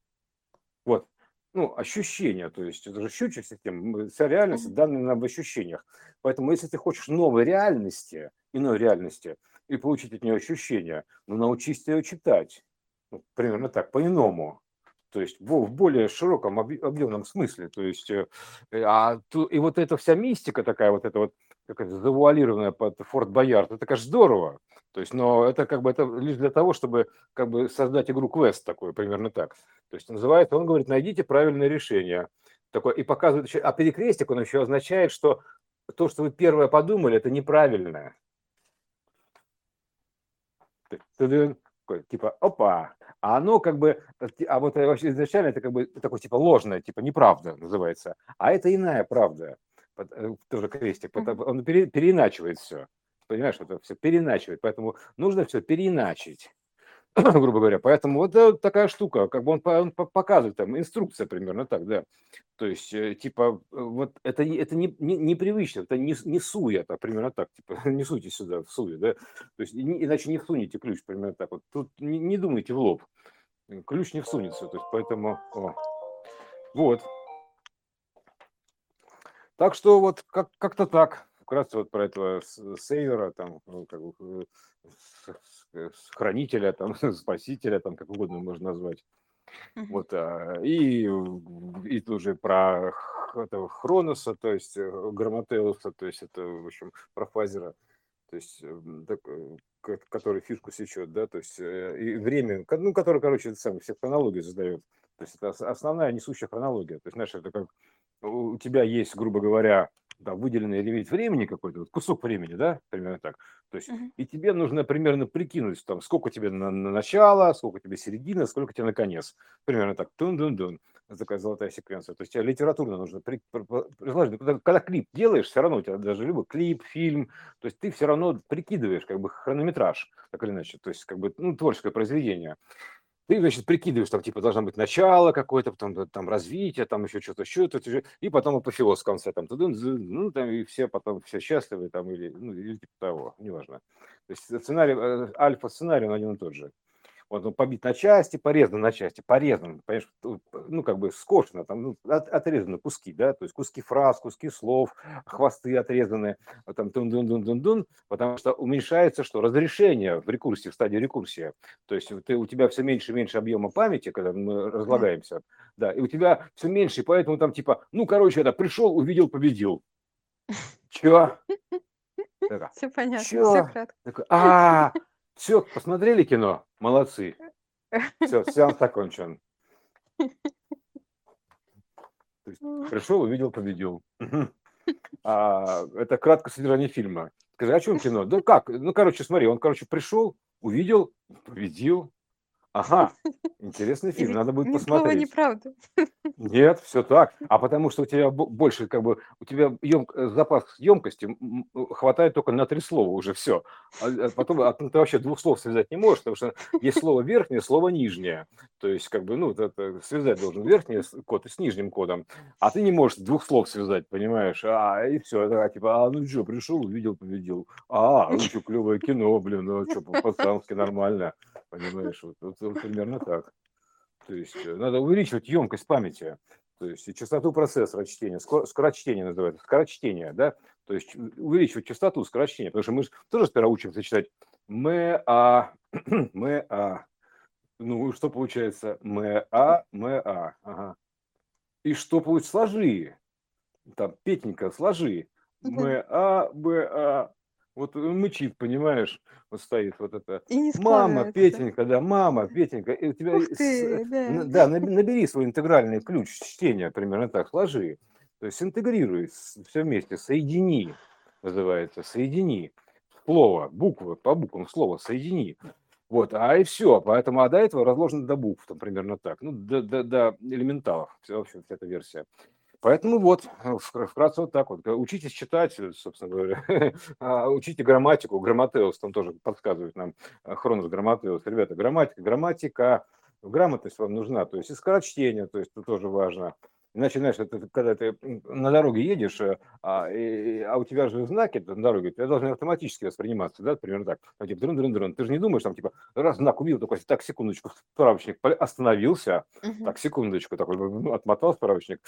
Вот. Ну, ощущения, то есть это же щучья система, м, вся реальность нам в ощущениях. Поэтому если ты хочешь новой реальности, иной реальности, и получить от нее ощущения, ну, научись ее читать. Ну, примерно так, по-иному. То есть в, более широком объ- объемном смысле. То есть, э, э, а, и вот эта вся мистика такая, вот эта вот какая-то завуалированная под Форт Боярд, это, конечно, здорово. То есть, но это как бы это лишь для того, чтобы как бы создать игру квест такой, примерно так. То есть называется, он говорит, найдите правильное решение. Такое, и показывает еще, а перекрестик он еще означает, что то, что вы первое подумали, это неправильное. Такой, Типа, опа, а оно как бы, а вот э, вообще изначально это как бы такое типа ложное, типа неправда называется, а это иная правда, э, тоже крестик, он пере- переиначивает все, понимаешь, это все переиначивает, поэтому нужно все переиначить (clears throat) грубо говоря. Поэтому вот э, такая штука, как бы он, он по- показывает там инструкция примерно так, да. То есть э, типа э, вот это это не, не непривычно, это не, не суя, это примерно так, типа (laughs) не суйте сюда в суе, да. То есть иначе не всунете ключ примерно так. Вот тут не, не думайте в лоб, ключ не всунется, то есть поэтому о. вот. Так что вот как, как-то так. Вкратце вот про этого с- сейвера, там, ну, как бы, э, с- хранителя, там, (laughs) спасителя, там, как угодно можно назвать. Вот, а, и, и тоже про этого Хроноса, то есть э, Грамотеуса, то есть это, в общем, про Фазера, то есть, э, так, э, ко- который фишку сечет, да, то есть э, и время, ну, который, короче, это самое, все хронологию задает. То есть это ос- основная несущая хронология. То есть, знаешь, это как у тебя есть, грубо говоря, да, выделенный лимит времени какой-то, вот кусок времени, да, примерно так. То есть, uh-huh. и тебе нужно примерно прикинуть, там, сколько тебе на, на начало, сколько тебе середина, сколько тебе на конец. Примерно так. Тун-дун-дун. Такая золотая секвенция. То есть тебе литературно нужно при, при, при, когда, когда клип делаешь, все равно у тебя даже любой клип, фильм, то есть ты все равно прикидываешь как бы хронометраж, так или иначе, то есть как бы ну, творческое произведение ты, значит, прикидываешь, там, типа, должно быть начало какое-то, потом там развитие, там еще что-то, еще то и потом апофеоз в конце, там, ну, там, и все потом, все счастливы, там, или, ну, или типа того, неважно. То есть сценарий, э, альфа-сценарий, он один и тот же он побит на части, порезан на части, порезан, понимаешь, ну, как бы скошено, там, ну, от, отрезаны куски, да, то есть куски фраз, куски слов, хвосты отрезаны, там, дун дун дун дун дун потому что уменьшается что? Разрешение в рекурсии, в стадии рекурсии. То есть ты, у тебя все меньше и меньше объема памяти, когда мы разлагаемся, да, и у тебя все меньше, и поэтому там типа, ну, короче, это пришел, увидел, победил. (laughs) Чё? (laughs) Все понятно, все кратко. А, все, посмотрели кино? Молодцы. Все, сеанс окончен. пришел, увидел, победил. А, это краткое содержание фильма. Скажи, о чем кино? Да как? Ну, короче, смотри, он, короче, пришел, увидел, победил, Ага, интересный фильм, надо будет посмотреть. неправда. Нет, все так. А потому что у тебя больше, как бы, у тебя э, запас емкости хватает только на три слова уже все. А, а потом а ты вообще двух слов связать не можешь, потому что есть слово верхнее, слово нижнее. То есть, как бы, ну, это связать должен верхний код с нижним кодом, а ты не можешь двух слов связать, понимаешь? А, и все, это типа, а, ну что, пришел, увидел, победил. А, ну что, клевое кино, блин, ну что, по-пацански нормально. Понимаешь, вот, вот, вот примерно так. То есть э, надо увеличивать емкость памяти, то есть частоту процессора чтения, скорочтение называется, скорочтение, да, то есть увеличивать частоту скорочтения, потому что мы же тоже сперва учимся читать мы, а, мы, а, ну, что получается? Мы, а, мы, а, ага. И что получится? Сложи. Там, Петенька, сложи. Мы, а, б, а, вот мычит, понимаешь, вот стоит вот это. И не Мама, Петенька, да, мама, Петенька. И у тебя, Ух ты, да. да, набери свой интегральный ключ чтения, примерно так, сложи. То есть интегрируй все вместе, соедини, называется, соедини. Слово, буквы, по буквам слова, соедини. Вот, а и все. Поэтому, а до этого разложено до букв, там, примерно так. Ну, до, до, до элементалов, все, вообще, эта версия. Поэтому вот, э, вкратце вот так вот. Учитесь читать, э, собственно говоря. (laughs) А, учите грамматику. Грамматеус там тоже подсказывает нам э, Хронос Грамматеус. Ребята, грамматика, грамматика, грамотность вам нужна. То есть и скорочтение, то есть это тоже важно. Иначе, знаешь, это, когда ты на дороге едешь, а, и, а у тебя же знаки на дороге, тебя должны автоматически восприниматься, да, примерно так. Там, типа, дрын, дрын, дрын. Ты же не думаешь, там, типа, раз знак увидел, такой, так, секундочку, справочник остановился, uh-huh. так, секундочку, такой, ну, отмотал справочник.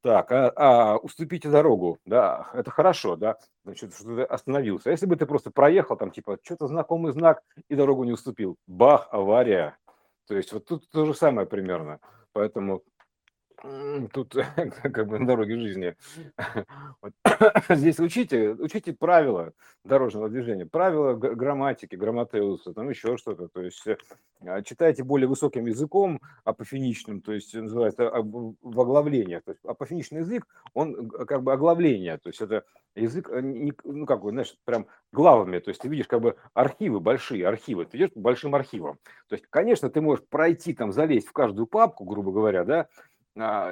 Так, а, а уступите дорогу, да, это хорошо, да, значит, что ты остановился. А если бы ты просто проехал, там, типа, что-то знакомый знак и дорогу не уступил, бах, авария. То есть вот тут то же самое примерно. Поэтому Тут (laughs) как бы на дороге жизни. (laughs) Вот. (coughs) Здесь учите, учите правила дорожного движения, правила грамматики, грамматеуса, там еще что-то. То есть э, читайте более высоким языком, апофеничным, то есть называется в оглавление. То есть апофеничный язык, он как бы оглавление, то есть это язык, э, ну как бы, знаешь, прям главами, то есть ты видишь как бы архивы, большие архивы, ты идешь по большим архивам. То есть, конечно, ты можешь пройти там, залезть в каждую папку, грубо говоря, да, а,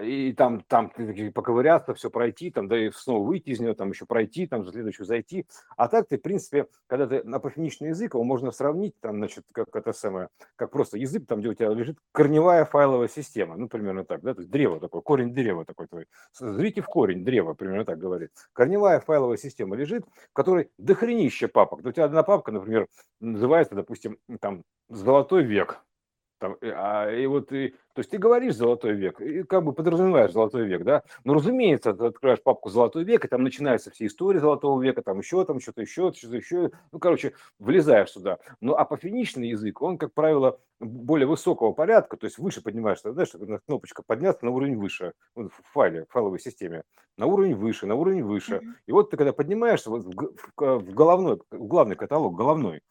и там, там поковыряться, все пройти, там, да и снова выйти из нее, там еще пройти, там за следующую зайти. А так ты, в принципе, когда ты на пофиничный язык, его можно сравнить, там, значит, как это самое, как просто язык, там, где у тебя лежит корневая файловая система, ну, примерно так, да, то есть древо такое, корень древа такой твой. Зрите в корень древа, примерно так говорит. Корневая файловая система лежит, в которой дохренище папок. У тебя одна папка, например, называется, допустим, там, «Золотой век», там, а, и вот, и, то есть ты говоришь «золотой век», и как бы подразумеваешь «золотой век», да? Но, разумеется, ты открываешь папку «золотой век», и там начинаются все истории «золотого века», там еще, там что-то еще, что-то еще. Ну, короче, влезаешь сюда. Ну, апофеничный язык, он, как правило, более высокого порядка, то есть выше поднимаешься, знаешь, кнопочка подняться на уровень выше в файле, в файловой системе, на уровень выше, на уровень выше. И вот ты когда поднимаешься вот в, в, в головной, в главный каталог, головной,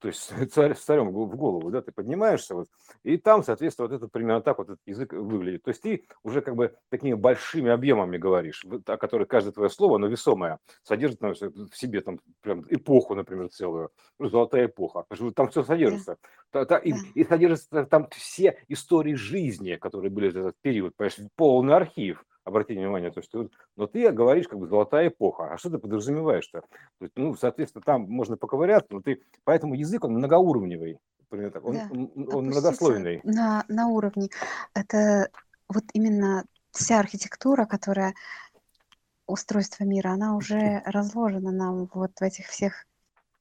то есть царь, царем в голову, да, ты поднимаешься, вот, и там, соответственно, вот это примерно так вот этот язык выглядит. То есть ты уже как бы такими большими объемами говоришь, о которых каждое твое слово, оно весомое, содержит ну, в себе там прям эпоху, например, целую, ну, золотая эпоха, там все содержится. Да. И, и содержится там все истории жизни, которые были в этот период, понимаешь, полный архив обратите внимание, то, что, но ты говоришь как бы золотая эпоха, а что ты подразумеваешь-то? Ну, соответственно, там можно поковыряться, но ты, поэтому язык, он многоуровневый, например, так, он, Да, он, он многослойный. на, на уровне. Это вот именно вся архитектура, которая устройство мира, она уже разложена нам вот в этих всех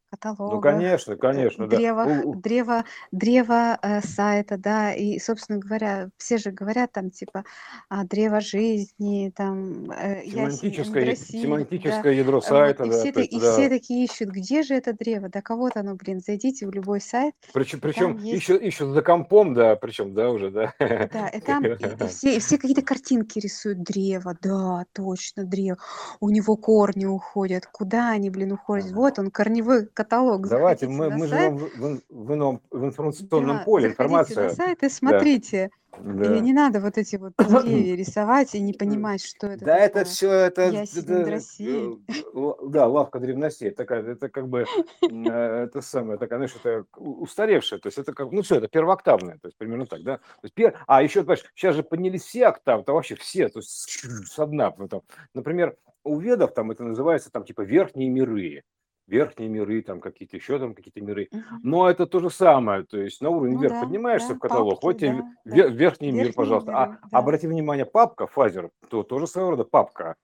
Ну, каталогах, конечно, э, конечно, да. древах, У- у- древо, древо э, сайта, да, и, собственно говоря, все же говорят там типа а, древо жизни, там э, ясень Семантическое, Мидросиль, да, семантическое ядро вот, сайта, и да, все, есть, и все да. такие ищут, где же это древо, да кого-то оно, блин, зайдите в любой сайт, Причем, причем есть ищут, ищут за компом, да, причем, да, уже, да. Да, и там и, и (laughs) все, и все какие-то картинки рисуют. Древо, да, точно, древо. У него корни уходят. Куда они, блин, уходят? Вот он, корневой каталог. Давайте, мы, мы сайт. живем в, в, в ином в информационном Да, поле, заходите на информация, сайт и смотрите. И да. не надо вот эти вот (coughs) деревья рисовать и не понимать, что это Да, это такое. все, это, Ясень это, э, да, лавка древностей, такая, это как бы, э, это самое, такая, знаешь, это у- устаревшее, то есть это как, ну все, это первооктавное, то есть примерно так, да. То есть пер... А еще, понимаешь, сейчас же поднялись все октавы, там вообще все, то есть с со дна. ну. Например, у ведов там это называется там типа верхние миры, верхние миры, там какие-то еще там какие-то миры. Мгм. Но это то же самое, то есть на уровень Ну вверх да, поднимаешься да, в каталог, вот папки, тебе да, да. ве- верхний мир, пожалуйста. А миры, да. обрати внимание, папка, фазер, то тоже своего рода папка.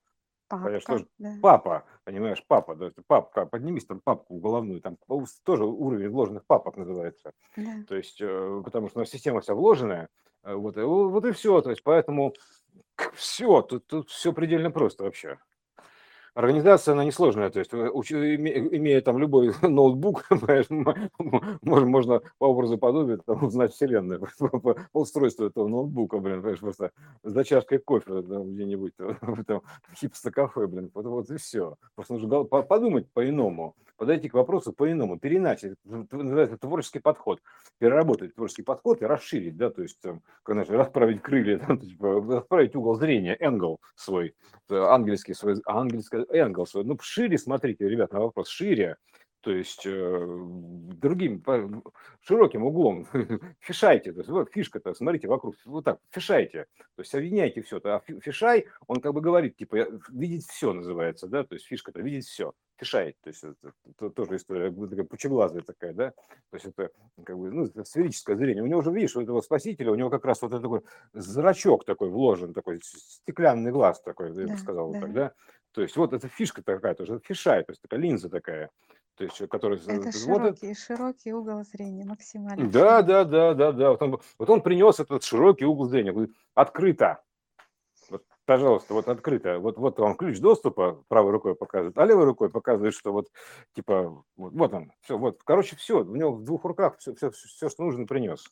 Папка, тоже да. папа, понимаешь, папа, да, папка, поднимись там папку головную, там тоже уровень вложенных папок называется. Да. То есть, э, потому что у нас система вся вложенная, э, вот, и, о- вот и все, то есть, поэтому все, тут, тут все предельно просто вообще. Организация, она несложная, то есть, э, уч- име- имея там любой (laughs) ноутбук, (laughs) можно, по образу подобия там, узнать вселенную (laughs) по, устройству этого ноутбука, блин, понимаешь, просто за чашкой кофе там, где-нибудь там, этом хипстер-кафе, блин, вот, вот и все. Просто нужно подумать по-иному, подойти к вопросу по-иному, переначать, называется творческий подход, переработать творческий подход и расширить, да, то есть, знаешь, расправить крылья, там, типа, расправить угол зрения, энгл свой, э, ангельский свой, ангельский энгл свой. Ну, шире смотрите, ребят, на вопрос. Шире, то есть э, другим, по- широким углом, (laughs) фишайте, то есть вот фишка-то, смотрите вокруг, вот так, фишайте, то есть объединяйте все, а фи- фишай, он как бы говорит, типа, видеть все называется, да, то есть фишка-то, видеть все, фишай, то есть это, это тоже история, как бы такая пучеглазая такая, да, то есть это как бы, ну, сферическое зрение, у него уже, видишь, у этого спасителя, у него как раз вот такой зрачок такой вложен, такой стеклянный глаз такой, я бы Да, сказал вот да. так, да, то есть вот эта фишка такая тоже, фишай, то есть такая линза такая, то есть, которая... Это вот это- широкий, широкий угол зрения, максимально да, широкий. да, да, да, да. Вот он, вот он принес этот широкий угол зрения. Говорит, открыто. Вот, пожалуйста, вот открыто. Вот, вот вам ключ доступа правой рукой показывает, а левой рукой показывает, что вот, типа, вот, вот он, все, вот, короче, все, у него в двух руках все, все, все, что нужно, принес.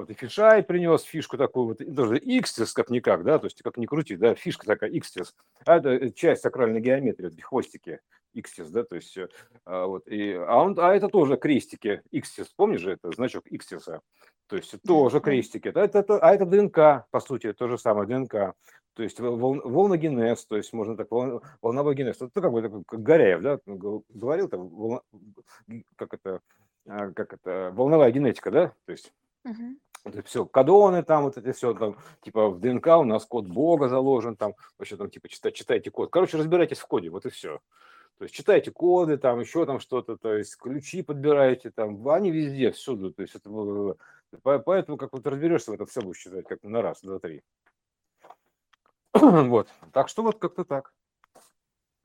Вот и Фишай принес фишку такую, вот, и тоже Икстис как-никак, да, то есть как ни крути, да, фишка такая Икстис. А это э, часть сакральной геометрии, вот хвостики Икстис, да, то есть, э, а, вот, и, а, он, а это тоже крестики Икстис, помнишь же это, значок Икстиса? То есть тоже крестики. Это, это, это- а это ДНК, по сути, то же самое, ДНК. То есть вол- вол- волногенез, то есть можно так, волн- волновой генез. Это как бы такой, как Горяев, да, говорил, там, волна- как это, а, как это, волновая генетика, да, то есть Мгм. Это все, кадоны там, вот это все, там, типа в ДНК у нас код Бога заложен, там, вообще там, типа, читайте, читайте код. Короче, разбирайтесь в коде, вот и все. То есть читайте коды, там, еще там что-то, то есть ключи подбираете, там, они везде, всюду, то есть это, по- поэтому, как вот разберешься в этом, все будешь читать, как на раз, два, три. (clears throat) Вот, так что вот как-то так.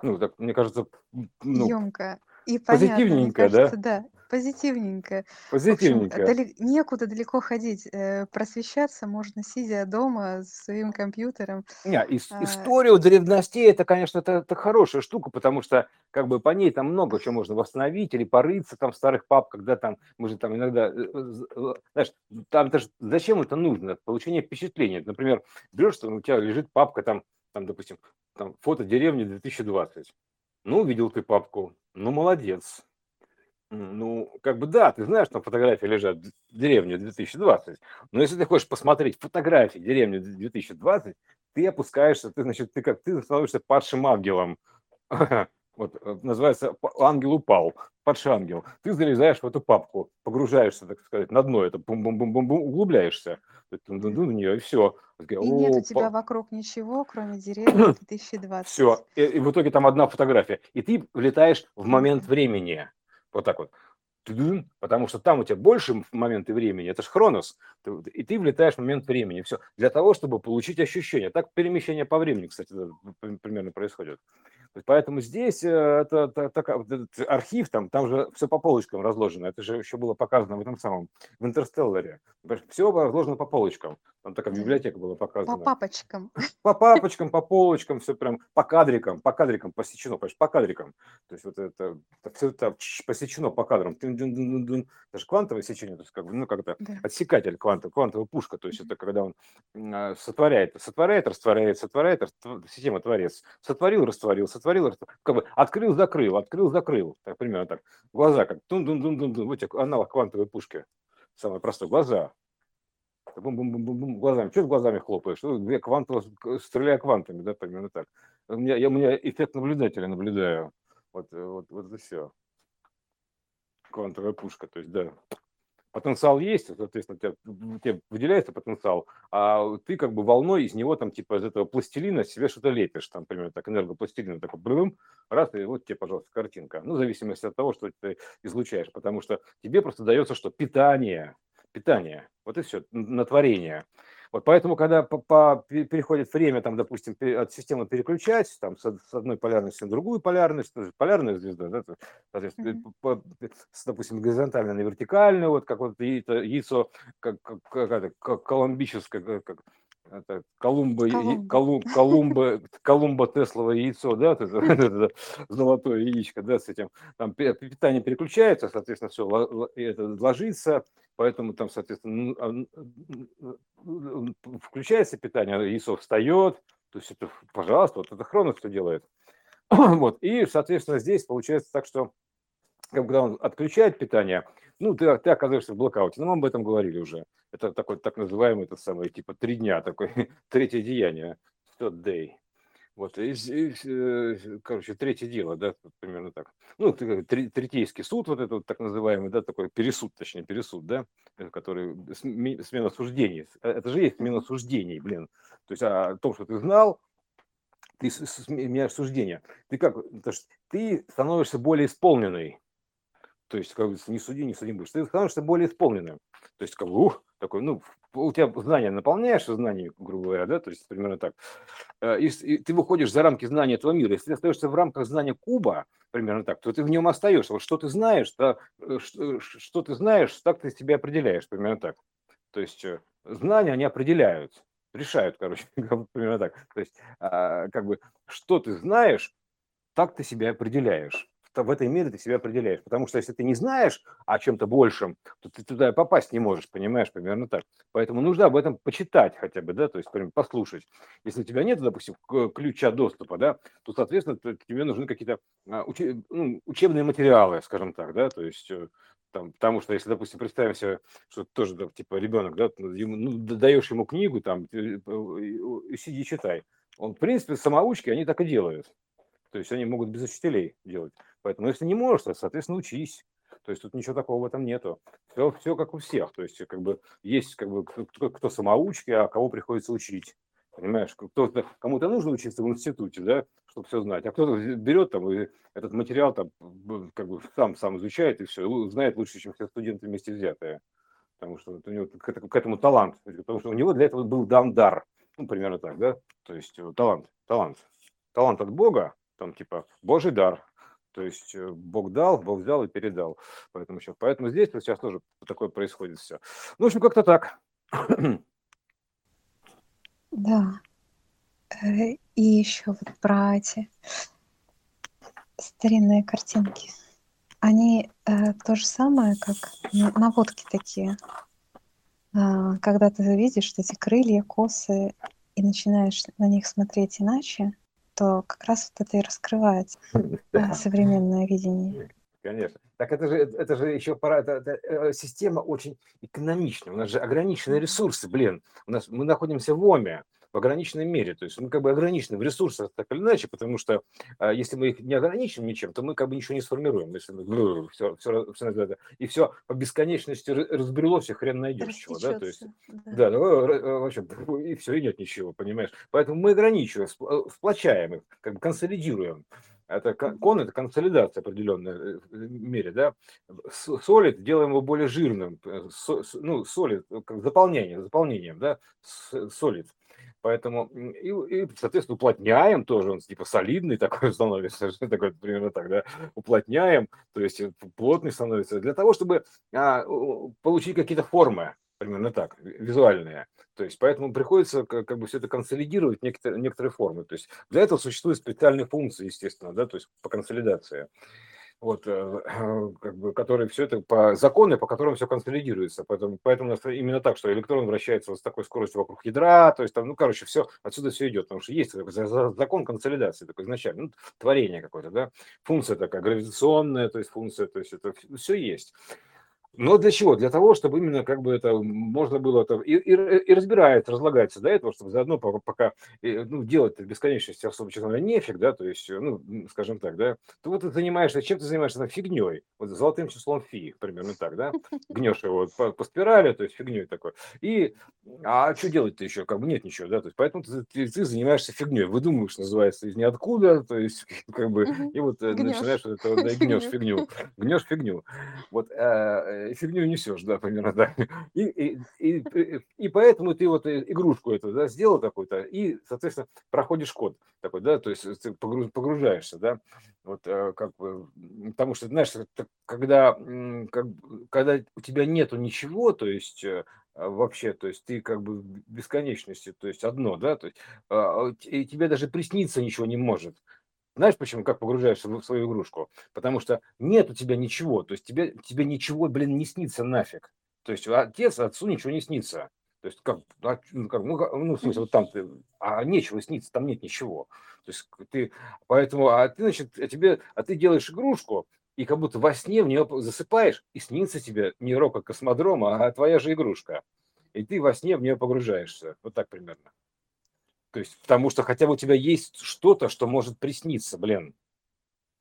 Ну, так, мне кажется, ну, Ёмко и понятно, мне позитивненько, да? кажется, да, позитивненько. В общем, позитивненько. дали- некуда далеко ходить, э, просвещаться можно, сидя дома с своим компьютером. Не, ис- А, историю древностей это, конечно, это, это хорошая штука, потому что как бы по ней там много чего можно восстановить или порыться там в старых папках, да, там мы же там иногда, э, э, знаешь, там даже зачем это нужно? Получение впечатления. Например, берешь, там у тебя лежит папка там, там, допустим, там фото деревни 2020. Ну, увидел ты папку, ну, молодец. Ну, как бы да, ты знаешь, там фотографии лежат в деревне 2020, но если ты хочешь посмотреть фотографии деревни 2020, ты опускаешься, ты, значит, ты как ты становишься падшим ангелом. (laughs) Вот э, называется ангел упал, падший ангел. Ты залезаешь в эту папку, погружаешься, так сказать, на дно, это бум-бум-бум-бум, углубляешься в нее, и все. И нет у тебя вокруг ничего, кроме деревни (clears throat) 2020. Все. И, и в итоге там одна фотография. И ты влетаешь в момент времени. Вот так вот. Потому что там у тебя больше моменты времени, это же хронос, и ты влетаешь в момент времени. Все. Для того, чтобы получить ощущение. Так перемещение по времени, кстати, примерно происходит. Поэтому здесь э, это, это, это, это архив, там, там же все по полочкам разложено. Это же еще было показано в этом самом, в Интерстелларе. Все разложено по полочкам. Там такая библиотека была показана. По папочкам. (laughs) По папочкам, по полочкам, все прям по кадрикам, по кадрикам посечено, понимаешь, по кадрикам. То есть вот это, это все это посечено по кадрам. Это же квантовое сечение, то есть как бы, ну, как-то да. отсекатель кванта, квантовая пушка. То есть это когда он а, сотворяет, сотворяет, растворяет, сотворяет, система творец. Сотворил, растворил, сотворил, растворил. Как бы открыл, закрыл, открыл, закрыл. Так, примерно так. Глаза как тун-дун-дун-дун-дун. Вот аналог квантовой пушки. Самое простое. Глаза бум-бум-бум-бум глазами. Что ты глазами хлопаешь? Ну, я квантово, стреляю квантами, да, примерно так. У меня, я, у меня эффект наблюдателя наблюдаю. Вот, вот, вот это все. Квантовая пушка, то есть, да. Потенциал есть, соответственно, у тебя выделяется потенциал, а ты как бы волной из него там типа из этого пластилина себе что-то лепишь, там, например, так энергопластилина, такой брым, раз, и вот тебе, пожалуйста, картинка. Ну, в зависимости от того, что ты излучаешь, потому что тебе просто дается что? Питание, питание. Вот и все, на творение. Вот поэтому, когда по, по, переходит время, там, допустим, от системы переключать, там, с, с одной полярности на другую полярность, полярная звезда, да, соответственно, mm-hmm. по, с, допустим, горизонтально на вертикальную, вот как вот яйцо, как, как, как, как колумбическое, как, это Колумба, Колумба. Колумба, Колумба Тесловое яйцо, да, это, (laughs) это, золотое яичко, да, с этим, там питание переключается, соответственно, все это ложится, поэтому там, соответственно, а, включается питание, яйцо встает, то есть это, пожалуйста, вот это хронос что делает. (clears throat) Вот, и, соответственно, здесь получается так, что когда он отключает питание, ну, ты, ты оказываешься в блокауте. Ну, мы об этом говорили уже. Это такой так называемый, это самый, типа, три дня, такой, (laughs) третье деяние, third day. Вот, и, и, э, короче, третье дело, да, примерно так. Ну, третейский суд, вот этот так называемый, да, такой пересуд, точнее, пересуд, да, э, который смена суждений. Э, это же есть смена суждений, блин. То есть о том, что ты знал, ты меняешь суждение. Ты как, ты становишься более исполненный то есть, как бы, не суди, не судим будешь. Ты становишься более исполненным. То есть, как бы, ух, такой, ну, у тебя знания наполняешь знаниями, грубо говоря, да, то есть, примерно так. Э, и, и ты выходишь за рамки знания этого мира. Если ты остаешься в рамках знания куба, примерно так, то ты в нем остаешься. Вот что ты знаешь, то, э, что, что ты знаешь, так ты себя определяешь, примерно так. То есть, э, знания, они определяют решают, короче, (laughs) примерно так. То есть, а, как бы, что ты знаешь, так ты себя определяешь в этой мере ты себя определяешь. Потому что если ты не знаешь о чем-то большем, то ты туда попасть не можешь, понимаешь, примерно так. Поэтому нужно об этом почитать хотя бы, да, то есть прям послушать. Если у тебя нет, допустим, ключа доступа, да, то, соответственно, тебе нужны какие-то а, ну, учебные материалы, скажем так, да, то есть э, там, потому что если, допустим, представим себе, что тоже, типа, ребенок, да, ну, даешь ему книгу, там, и сиди читай. Он, в принципе, самоучки, они так и делают. То есть они могут без учителей делать. Поэтому если не можешь, соответственно, учись. То есть тут ничего такого в этом нету. Все, все как у всех. То есть как бы есть как бы кто, кто самоучки, а кого приходится учить. Понимаешь, кто-то, кому-то нужно учиться в институте, да, чтобы все знать, а кто-то берет там и этот материал там как бы сам сам изучает и все, знает лучше, чем все студенты вместе взятые. Потому что у него к, к этому талант, потому что у него для этого был дан дар. Ну, примерно так, да? То есть э, талант, талант. Талант от Бога, там типа Божий дар, то есть э, Бог дал, Бог взял и передал. Поэтому, сейчас, поэтому здесь вот сейчас тоже такое происходит все. Ну, в общем, как-то так. (clears throat) Да. Э, и еще вот про эти старинные картинки. Они э, то же самое, как наводки такие. Э, когда ты видишь эти крылья, косы, и начинаешь на них смотреть иначе, то как раз вот это и раскрывается (laughs) современное видение. Конечно. Так это же, это же еще пора, это, это, э, система очень экономичная. У нас же ограниченные ресурсы, блин. У нас мы находимся в ОМе в ограниченной мере. То есть мы как бы ограничены в ресурсах так или иначе, потому что а, если мы их не ограничим ничем, то мы как бы ничего не сформируем. Если мы, все, все, все, это, и все по бесконечности разбрелось, и хрен найдешь чего. Да? То есть, да. Да, ну, вообще, (laughs) и все, и нет ничего, понимаешь. Поэтому мы ограничиваем, сплочаем их, как бы консолидируем. Это кон, это консолидация определенной э, мере, да. Солид делаем его более жирным, э, ну, солид, э, как заполнение, заполнением, да, солид. Поэтому, и, и, соответственно, уплотняем тоже, он типа солидный такой (laughs) становится, (laughs) такой, примерно так, да, уплотняем, то есть плотный становится, для того, чтобы а, получить какие-то формы, примерно так, визуальные. То есть поэтому приходится как, как бы все это консолидировать некоторые, некоторые формы. То есть для этого существуют специальные функции, естественно, да, то есть по консолидации вот, э, как бы, которые все это по законы, по которым все консолидируется. Поэтому, поэтому именно так, что электрон вращается вот с такой скоростью вокруг ядра, то есть там, ну, короче, все, отсюда все идет, потому что есть закон консолидации такой изначально, ну, творение какое-то, да, функция такая гравитационная, то есть функция, то есть это все есть. Но для чего? Для того, чтобы именно как бы это можно было это и, и, и разбирается, разлагается до этого, чтобы заодно пока, пока ну, делать в бесконечности особо, честно говоря, нефиг, да, то есть, ну, скажем так, да, ты вот ты занимаешься, чем ты занимаешься? Там фигней, вот золотым числом фи, примерно так, да, (laughs) гнешь его по, по спирали, то есть фигней такой, и, а что делать-то еще, как бы нет ничего, да, то есть, поэтому ты, ты, ты занимаешься фигней, выдумываешь, называется, из ниоткуда, то есть, (laughs) как бы, и вот гнешь. начинаешь вот это, да, гнешь (laughs) фигню, гнешь фигню, вот, э, фигню несешь, да, примерно, да. (laughs) И, и, и, и поэтому ты вот игрушку эту, да, сделал какую-то, и, соответственно, проходишь код такой, да, то есть ты погружаешься, да, вот э, как бы, потому что, знаешь, когда, как, когда у тебя нету ничего, то есть э, вообще, то есть ты как бы в бесконечности, то есть одно, да, то есть а, и тебе даже присниться ничего не может, знаешь почему, как погружаешься в свою игрушку? Потому что нет у тебя ничего, то есть тебе, тебе ничего, блин, не снится нафиг. То есть отец, отцу ничего не снится. То есть как, а, ну, как ну, ну, в смысле, вот там ты, а нечего снится, там нет ничего. То есть ты, поэтому, а ты, значит, а тебе, а ты делаешь игрушку, и как будто во сне в нее засыпаешь, и снится тебе не рока космодрома, а твоя же игрушка. И ты во сне в нее погружаешься. Вот так примерно. То есть, потому что хотя бы у тебя есть что-то, что может присниться, блин.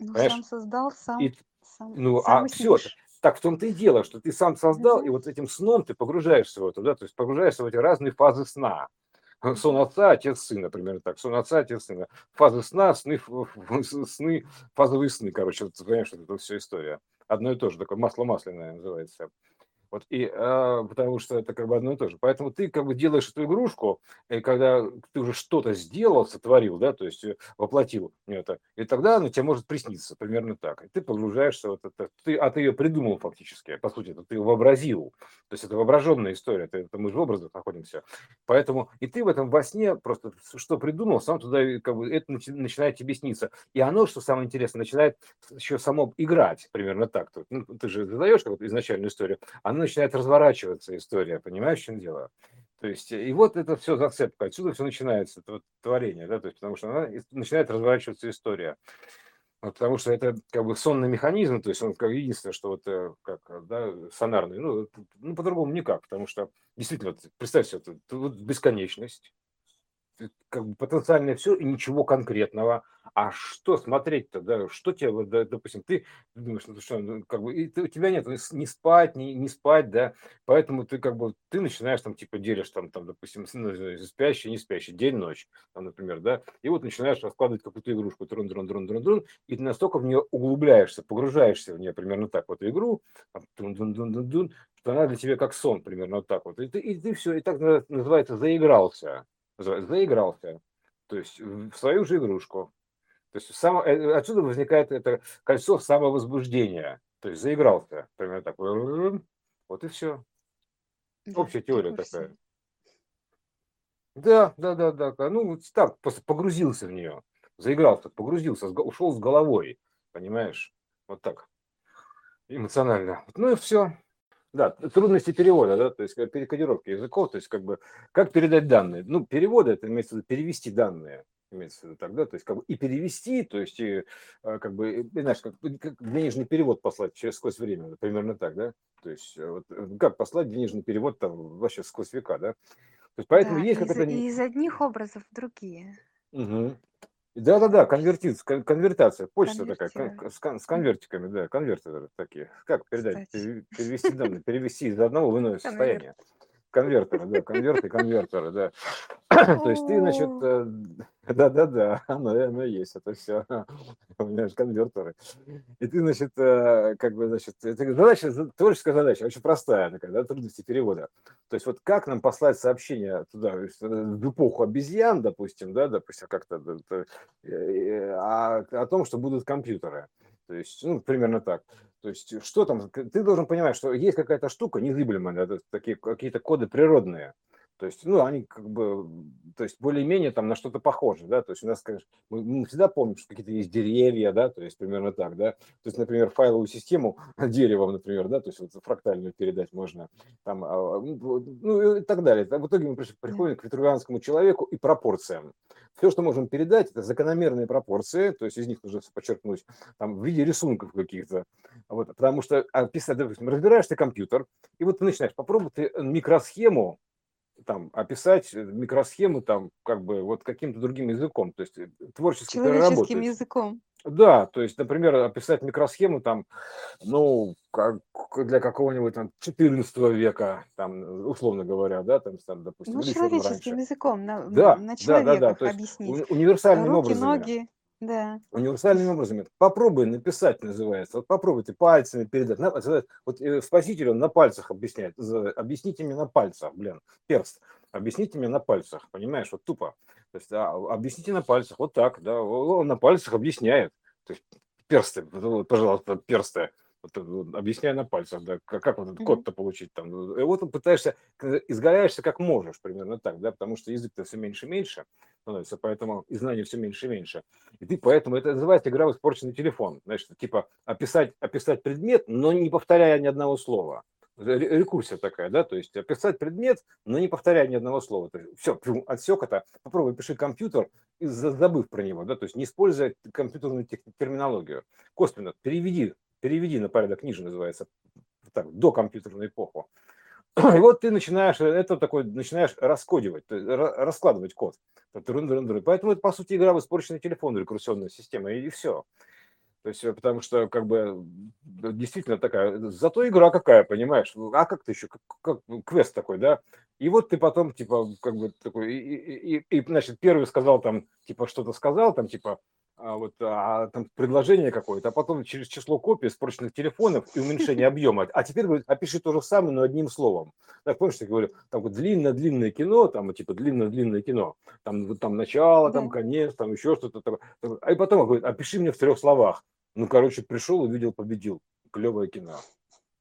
Ну, Понимаешь? сам создал, сам, и, сам Ну, сам а все, так в том-то и дело, что ты сам создал, mm-hmm. и вот этим сном ты погружаешься в это, да, то есть погружаешься в эти разные фазы сна. Сон отца, отец сына, примерно так. Сон отца, отец сына. Фазы сна, сны, сны, фазовые сны, короче, ты понимаешь, это все история. Одно и то же, такое масло масляное называется. Вот, и, а, потому что это как бы одно и то же. Поэтому ты как бы делаешь эту игрушку, и когда ты уже что-то сделал, сотворил, да, то есть э, воплотил это, и тогда она тебе может присниться примерно так. И ты погружаешься в это, ты, а ты ее придумал фактически, по сути, ты ее вообразил. То есть это воображенная история, это, мы же в образах находимся. Поэтому и ты в этом во сне просто что придумал, сам туда как бы это начинает тебе сниться. И оно, что самое интересное, начинает еще само играть примерно так. Ну, ты же задаешь какую-то изначальную историю, она начинает разворачиваться история, понимаешь, в чем дело? То есть, и вот это все зацепка, отсюда все начинается, творение, да, то есть, потому что она начинает разворачиваться история. Вот, потому что это как бы сонный механизм, то есть он как единственное, что вот э, как, да, сонарный, ну, ну по-другому никак, потому что действительно, вот, представь себе, это, вот бесконечность, как бы потенциальное все и ничего конкретного. А что смотреть-то, да, что тебе, вот, да, допустим, ты думаешь, ну что, ну, как бы, и ты, у тебя нет не спать, не, не спать, да, поэтому ты как бы, ты начинаешь там, типа, делишь там, там, допустим, ну, спящий, не спящий, день, ночь, там, например, да, и вот начинаешь раскладывать какую-то игрушку, трун, трун, трун, трун, трун, и ты настолько в нее углубляешься, погружаешься в нее примерно так, в эту игру, трун, трун, трун, трун, трун, что она для тебя как сон, примерно вот так вот, и ты, и ты все, и так называется, заигрался, заигрался, то есть в свою же игрушку. То есть само, э, отсюда возникает это кольцо самовозбуждения. То есть заигрался, примерно так. Вот и все. Общая теория такая. Да, да, да, да. Ну, вот так, просто погрузился в нее. Заигрался, погрузился, ушел с головой. Понимаешь? Вот так. Эмоционально. Ну и все. Да, трудности перевода, да, то есть перекодировки языков, то есть как бы как передать данные. Ну, переводы это имеется в виду перевести данные. имеется в виду тогда, то есть как бы и перевести, то есть и как бы, и, знаешь, как, как денежный перевод послать через сквозь время, примерно так, да, то есть вот, как послать денежный перевод там вообще сквозь века, да, то есть поэтому Да, есть из, какая-то... из одних образов в другие. Угу. Да-да-да, конвертит, конвертация, почта такая, с, кон- с конвертиками, да, конвертеры такие. Как передать, Кстати. перевести данные, перевести из одного в иное состояние. Конвертеры, да, конверты, конвертеры, да. (laughs) То есть ты, значит, О, э, да-да-да, оно, оно есть, это все, (laughs) у меня же конвертеры. И ты, значит, э, как бы, значит, это задача, за- творческая задача, очень простая такая, да, трудности перевода. То есть вот как нам послать сообщение туда, э, в эпоху обезьян, допустим, да, допустим, как-то, э, а- о том, что будут компьютеры. То есть, ну, примерно так. То есть, что там, ты должен понимать, что есть какая-то штука незыблемая, такие какие-то коды природные. То есть, ну, они как бы, то есть, более-менее там на что-то похожи, да, то есть у нас, конечно, мы, мы всегда помним, что какие-то есть деревья, да, то есть примерно так, да, то есть, например, файловую систему (laughs) деревом, например, да, то есть вот фрактальную передать можно, там, а, ну, ну, и так далее. В итоге мы приходим к витрувианскому человеку и пропорциям. Все, что можем передать, это закономерные пропорции, то есть из них нужно подчеркнуть, там, в виде рисунков каких-то, вот, потому что описать, допустим, разбираешь ты компьютер, и вот ты начинаешь, попробуй ты микросхему там описать э, микросхему там как бы вот каким-то другим языком, то есть э, творчески Человеческим языком. Да, то есть, например, описать микросхему там, ну, как для какого-нибудь там 14 века, там, условно говоря, да, там, там допустим, Ну, человеческим раньше. языком, на, Да, на да, да, да, человеках то есть объяснить. уни- универсальными Руки, образами ноги, да. универсальными образами. Попробуй написать, называется. Вот попробуйте пальцами передать. Вот э, спаситель он на пальцах объясняет. Объясните мне на пальцах, блин, перст. Объясните мне на пальцах, понимаешь, вот тупо. То есть а, объясните на пальцах, вот так, да, он на пальцах объясняет. То есть персты, пожалуйста, персты. Вот, вот, объясняй на пальцах, да, как, как вот этот код-то получить там. И вот ты пытаешься, изгаляешься как можешь, примерно так, да, потому что язык-то все меньше и меньше становится, поэтому и знаний все меньше и меньше. И ты поэтому это называется игра в испорченный телефон. Значит, типа описать, описать предмет, но не повторяя ни одного слова. Ре- Рекурсия такая, да, то есть описать предмет, но не повторяя ни одного слова. Все, отсек это, попробуй пиши компьютер, забыв про него, да, то есть не используя компьютерную терминологию. Косвенно переведи, переведи на порядок ниже, называется, так, до компьютерную эпоху. И вот ты начинаешь, э, это такой, начинаешь раскодивать, раскладывать код. Поэтому это, по сути, игра в испорченный телефон, рекурсионная система, и все. То есть, э, потому что, как бы, м, действительно такая, зато игра какая, понимаешь? А как ты еще, как, как квест такой, да? И вот ты потом, типа, как бы такой, и, и, и- и, значит, первый сказал там, типа, что-то сказал, там, типа, а вот а, там предложение какое-то, а потом через число копий испорченных телефонов и уменьшение объема. А теперь говорит, опиши то же самое, но одним словом. Так, помнишь, я говорю, там вот длинное-длинное кино, там, типа, длинное-длинное кино, там, вот там начало, там, конец, там еще что-то такое. А и потом он говорит, опиши мне в трех словах. Ну, короче, пришел, увидел, победил. Клевое кино.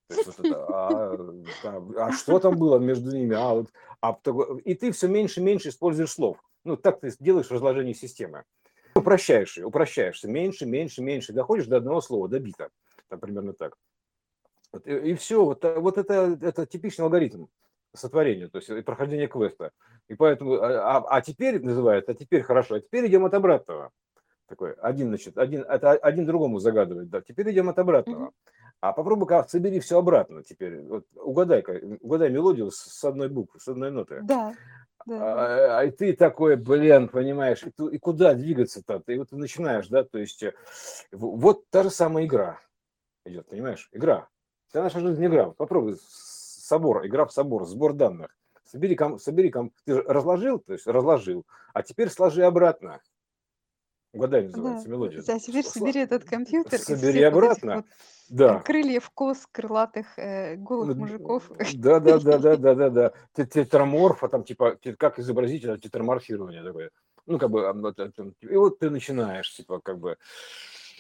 Вот это, а, да, а что там было между ними? А, вот, а, и ты все меньше и меньше используешь слов. Ну, так ты делаешь разложение системы. Упрощаешь упрощаешься. Меньше, меньше, меньше. Доходишь до одного слова, до бита. Там примерно так. Вот, и, и все. Вот, э, вот это, это типичный алгоритм сотворения, то есть и прохождения квеста. И поэтому, а, а- а теперь называют, а теперь хорошо, а теперь идем от обратного. Такой, один, значит, один, это один другому загадывает, да, теперь идем от обратного. А попробуй-ка собери все обратно теперь. Вот угадай-ка, угадай мелодию с одной буквы, с одной ноты. Да, да. А, а и ты такой, блин, понимаешь, и, ту- и куда двигаться-то? Ты вот начинаешь, да, то есть э, вот та же самая игра идет, понимаешь? Игра. Вся наша жизнь игра. Попробуй собор, игра в собор, сбор данных. Собери, ком, собери ком, ты же разложил, то есть разложил, а теперь сложи обратно. Угадай, называется Да. мелодия. А теперь собери этот компьютер Собери всех вот этих обратно. вот Да. (laughs) крыльев коз крылатых э, голых мужиков. Да, да, да, да, (laughs) да, да, да. Те- Тетраморфа, там типа, те- как изобразить это тетраморфирование такое. Ну, как бы, а, вот и вот ты начинаешь, типа, как бы,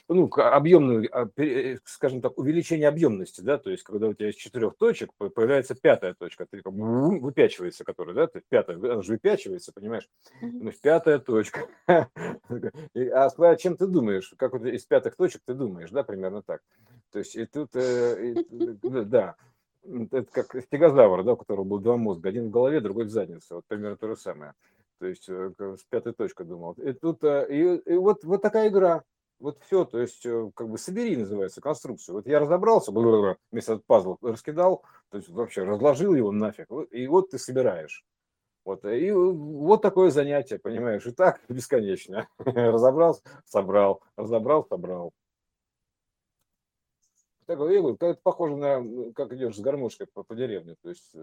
ну, объемную, а, э, скажем так, увеличение объемности, да, то есть, когда у тебя из четырех точек по- появляется пятая точка, ты как выпячивается, которая, да, есть пятая, она же выпячивается, понимаешь, ну, пятая точка. (laughs) А о чем ты думаешь? Как вот из пятых точек ты думаешь, да, примерно так. То есть и тут, э, да, это как стегозавр, да, у которого был два мозга, один в голове, другой в заднице, вот примерно то же самое. То есть э, с пятой точкой думал. И тут и, и вот, вот такая игра. Вот все, то есть э, как бы собери, называется, конструкцию. Вот я разобрался, вместо пазл раскидал, то есть вообще разложил его нафиг, и вот ты собираешь. Вот, и вот такое занятие, понимаешь, и так (laughs) бесконечно. Разобрал, собрал, разобрал, собрал. Так, я говорю, это похоже на, как идешь с гармошкой по, по деревне. То есть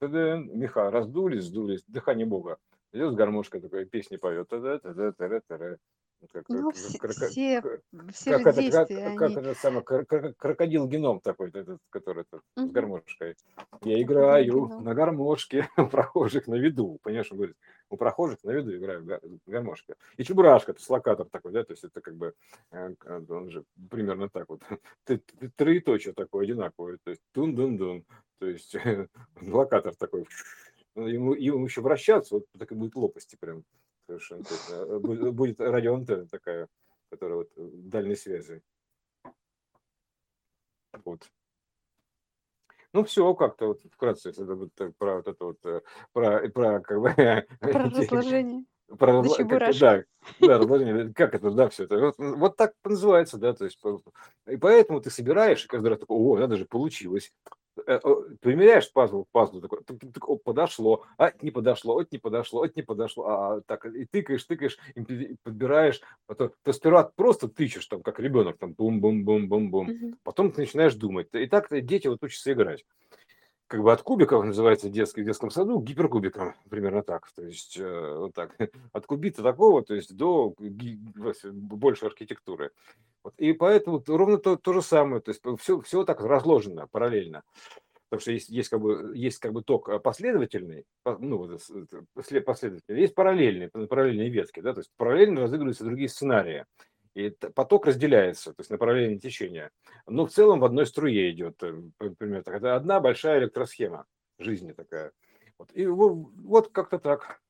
меха раздулись, сдулись, дыхание Бога. Идет с гармошкой такой, песни поет. Как, ну, все, как, все, как, это, как, они... как это самое, крокодил геном такой, этот, который этот, угу. с гармошкой. Я играю геном. на гармошке (laughs) у прохожих на виду. Понимаешь, он говорит, у прохожих на виду играю гармошка. И чебурашка, это локатор такой, да, то есть это как бы, э, он же примерно так вот, (laughs) троеточие такое одинаковое, то есть тун-дун-дун, то есть (laughs) локатор такой, ему, ему еще вращаться, вот так и будет лопасти прям совершенно точно. Э, будет радиоантенна такая, которая вот э, дальней связи. Вот. Ну, все как-то вот вкратце, это вот про вот это вот, э, про, про как бы... (laughs) Про разложение. Про, как, да, да, разложение, как это, да, все это. Вот, вот так называется, да, то есть, и поэтому ты собираешь, и каждый раз такой, о, надо же, получилось. Э, примеряешь пазл к пазлу, такой, так, так, оп, подошло, а не подошло, вот не подошло, вот не подошло, а, а так, и тыкаешь, тыкаешь, и подбираешь, потом, то сперва просто тычешь, там, как ребенок, там, бум-бум-бум-бум-бум, mm-hmm. потом ты начинаешь думать, и так дети вот учатся играть как бы от кубиков называется детский в детском саду гиперкубиком, примерно так. То есть э, вот так, (laughs) от кубита такого, то есть до большей архитектуры. Вот. И поэтому ровно то, то же самое, то есть все, все так разложено параллельно. Потому что есть, есть, как бы, есть как бы ток э, последовательный, ну, последовательный, есть параллельный, параллельные ветки, да, то есть параллельно разыгрываются другие сценарии. И поток разделяется, то есть направление течения. Но в целом в одной струе идет, э, например, это одна большая электросхема жизни такая. Вот. И вот, вот как-то так.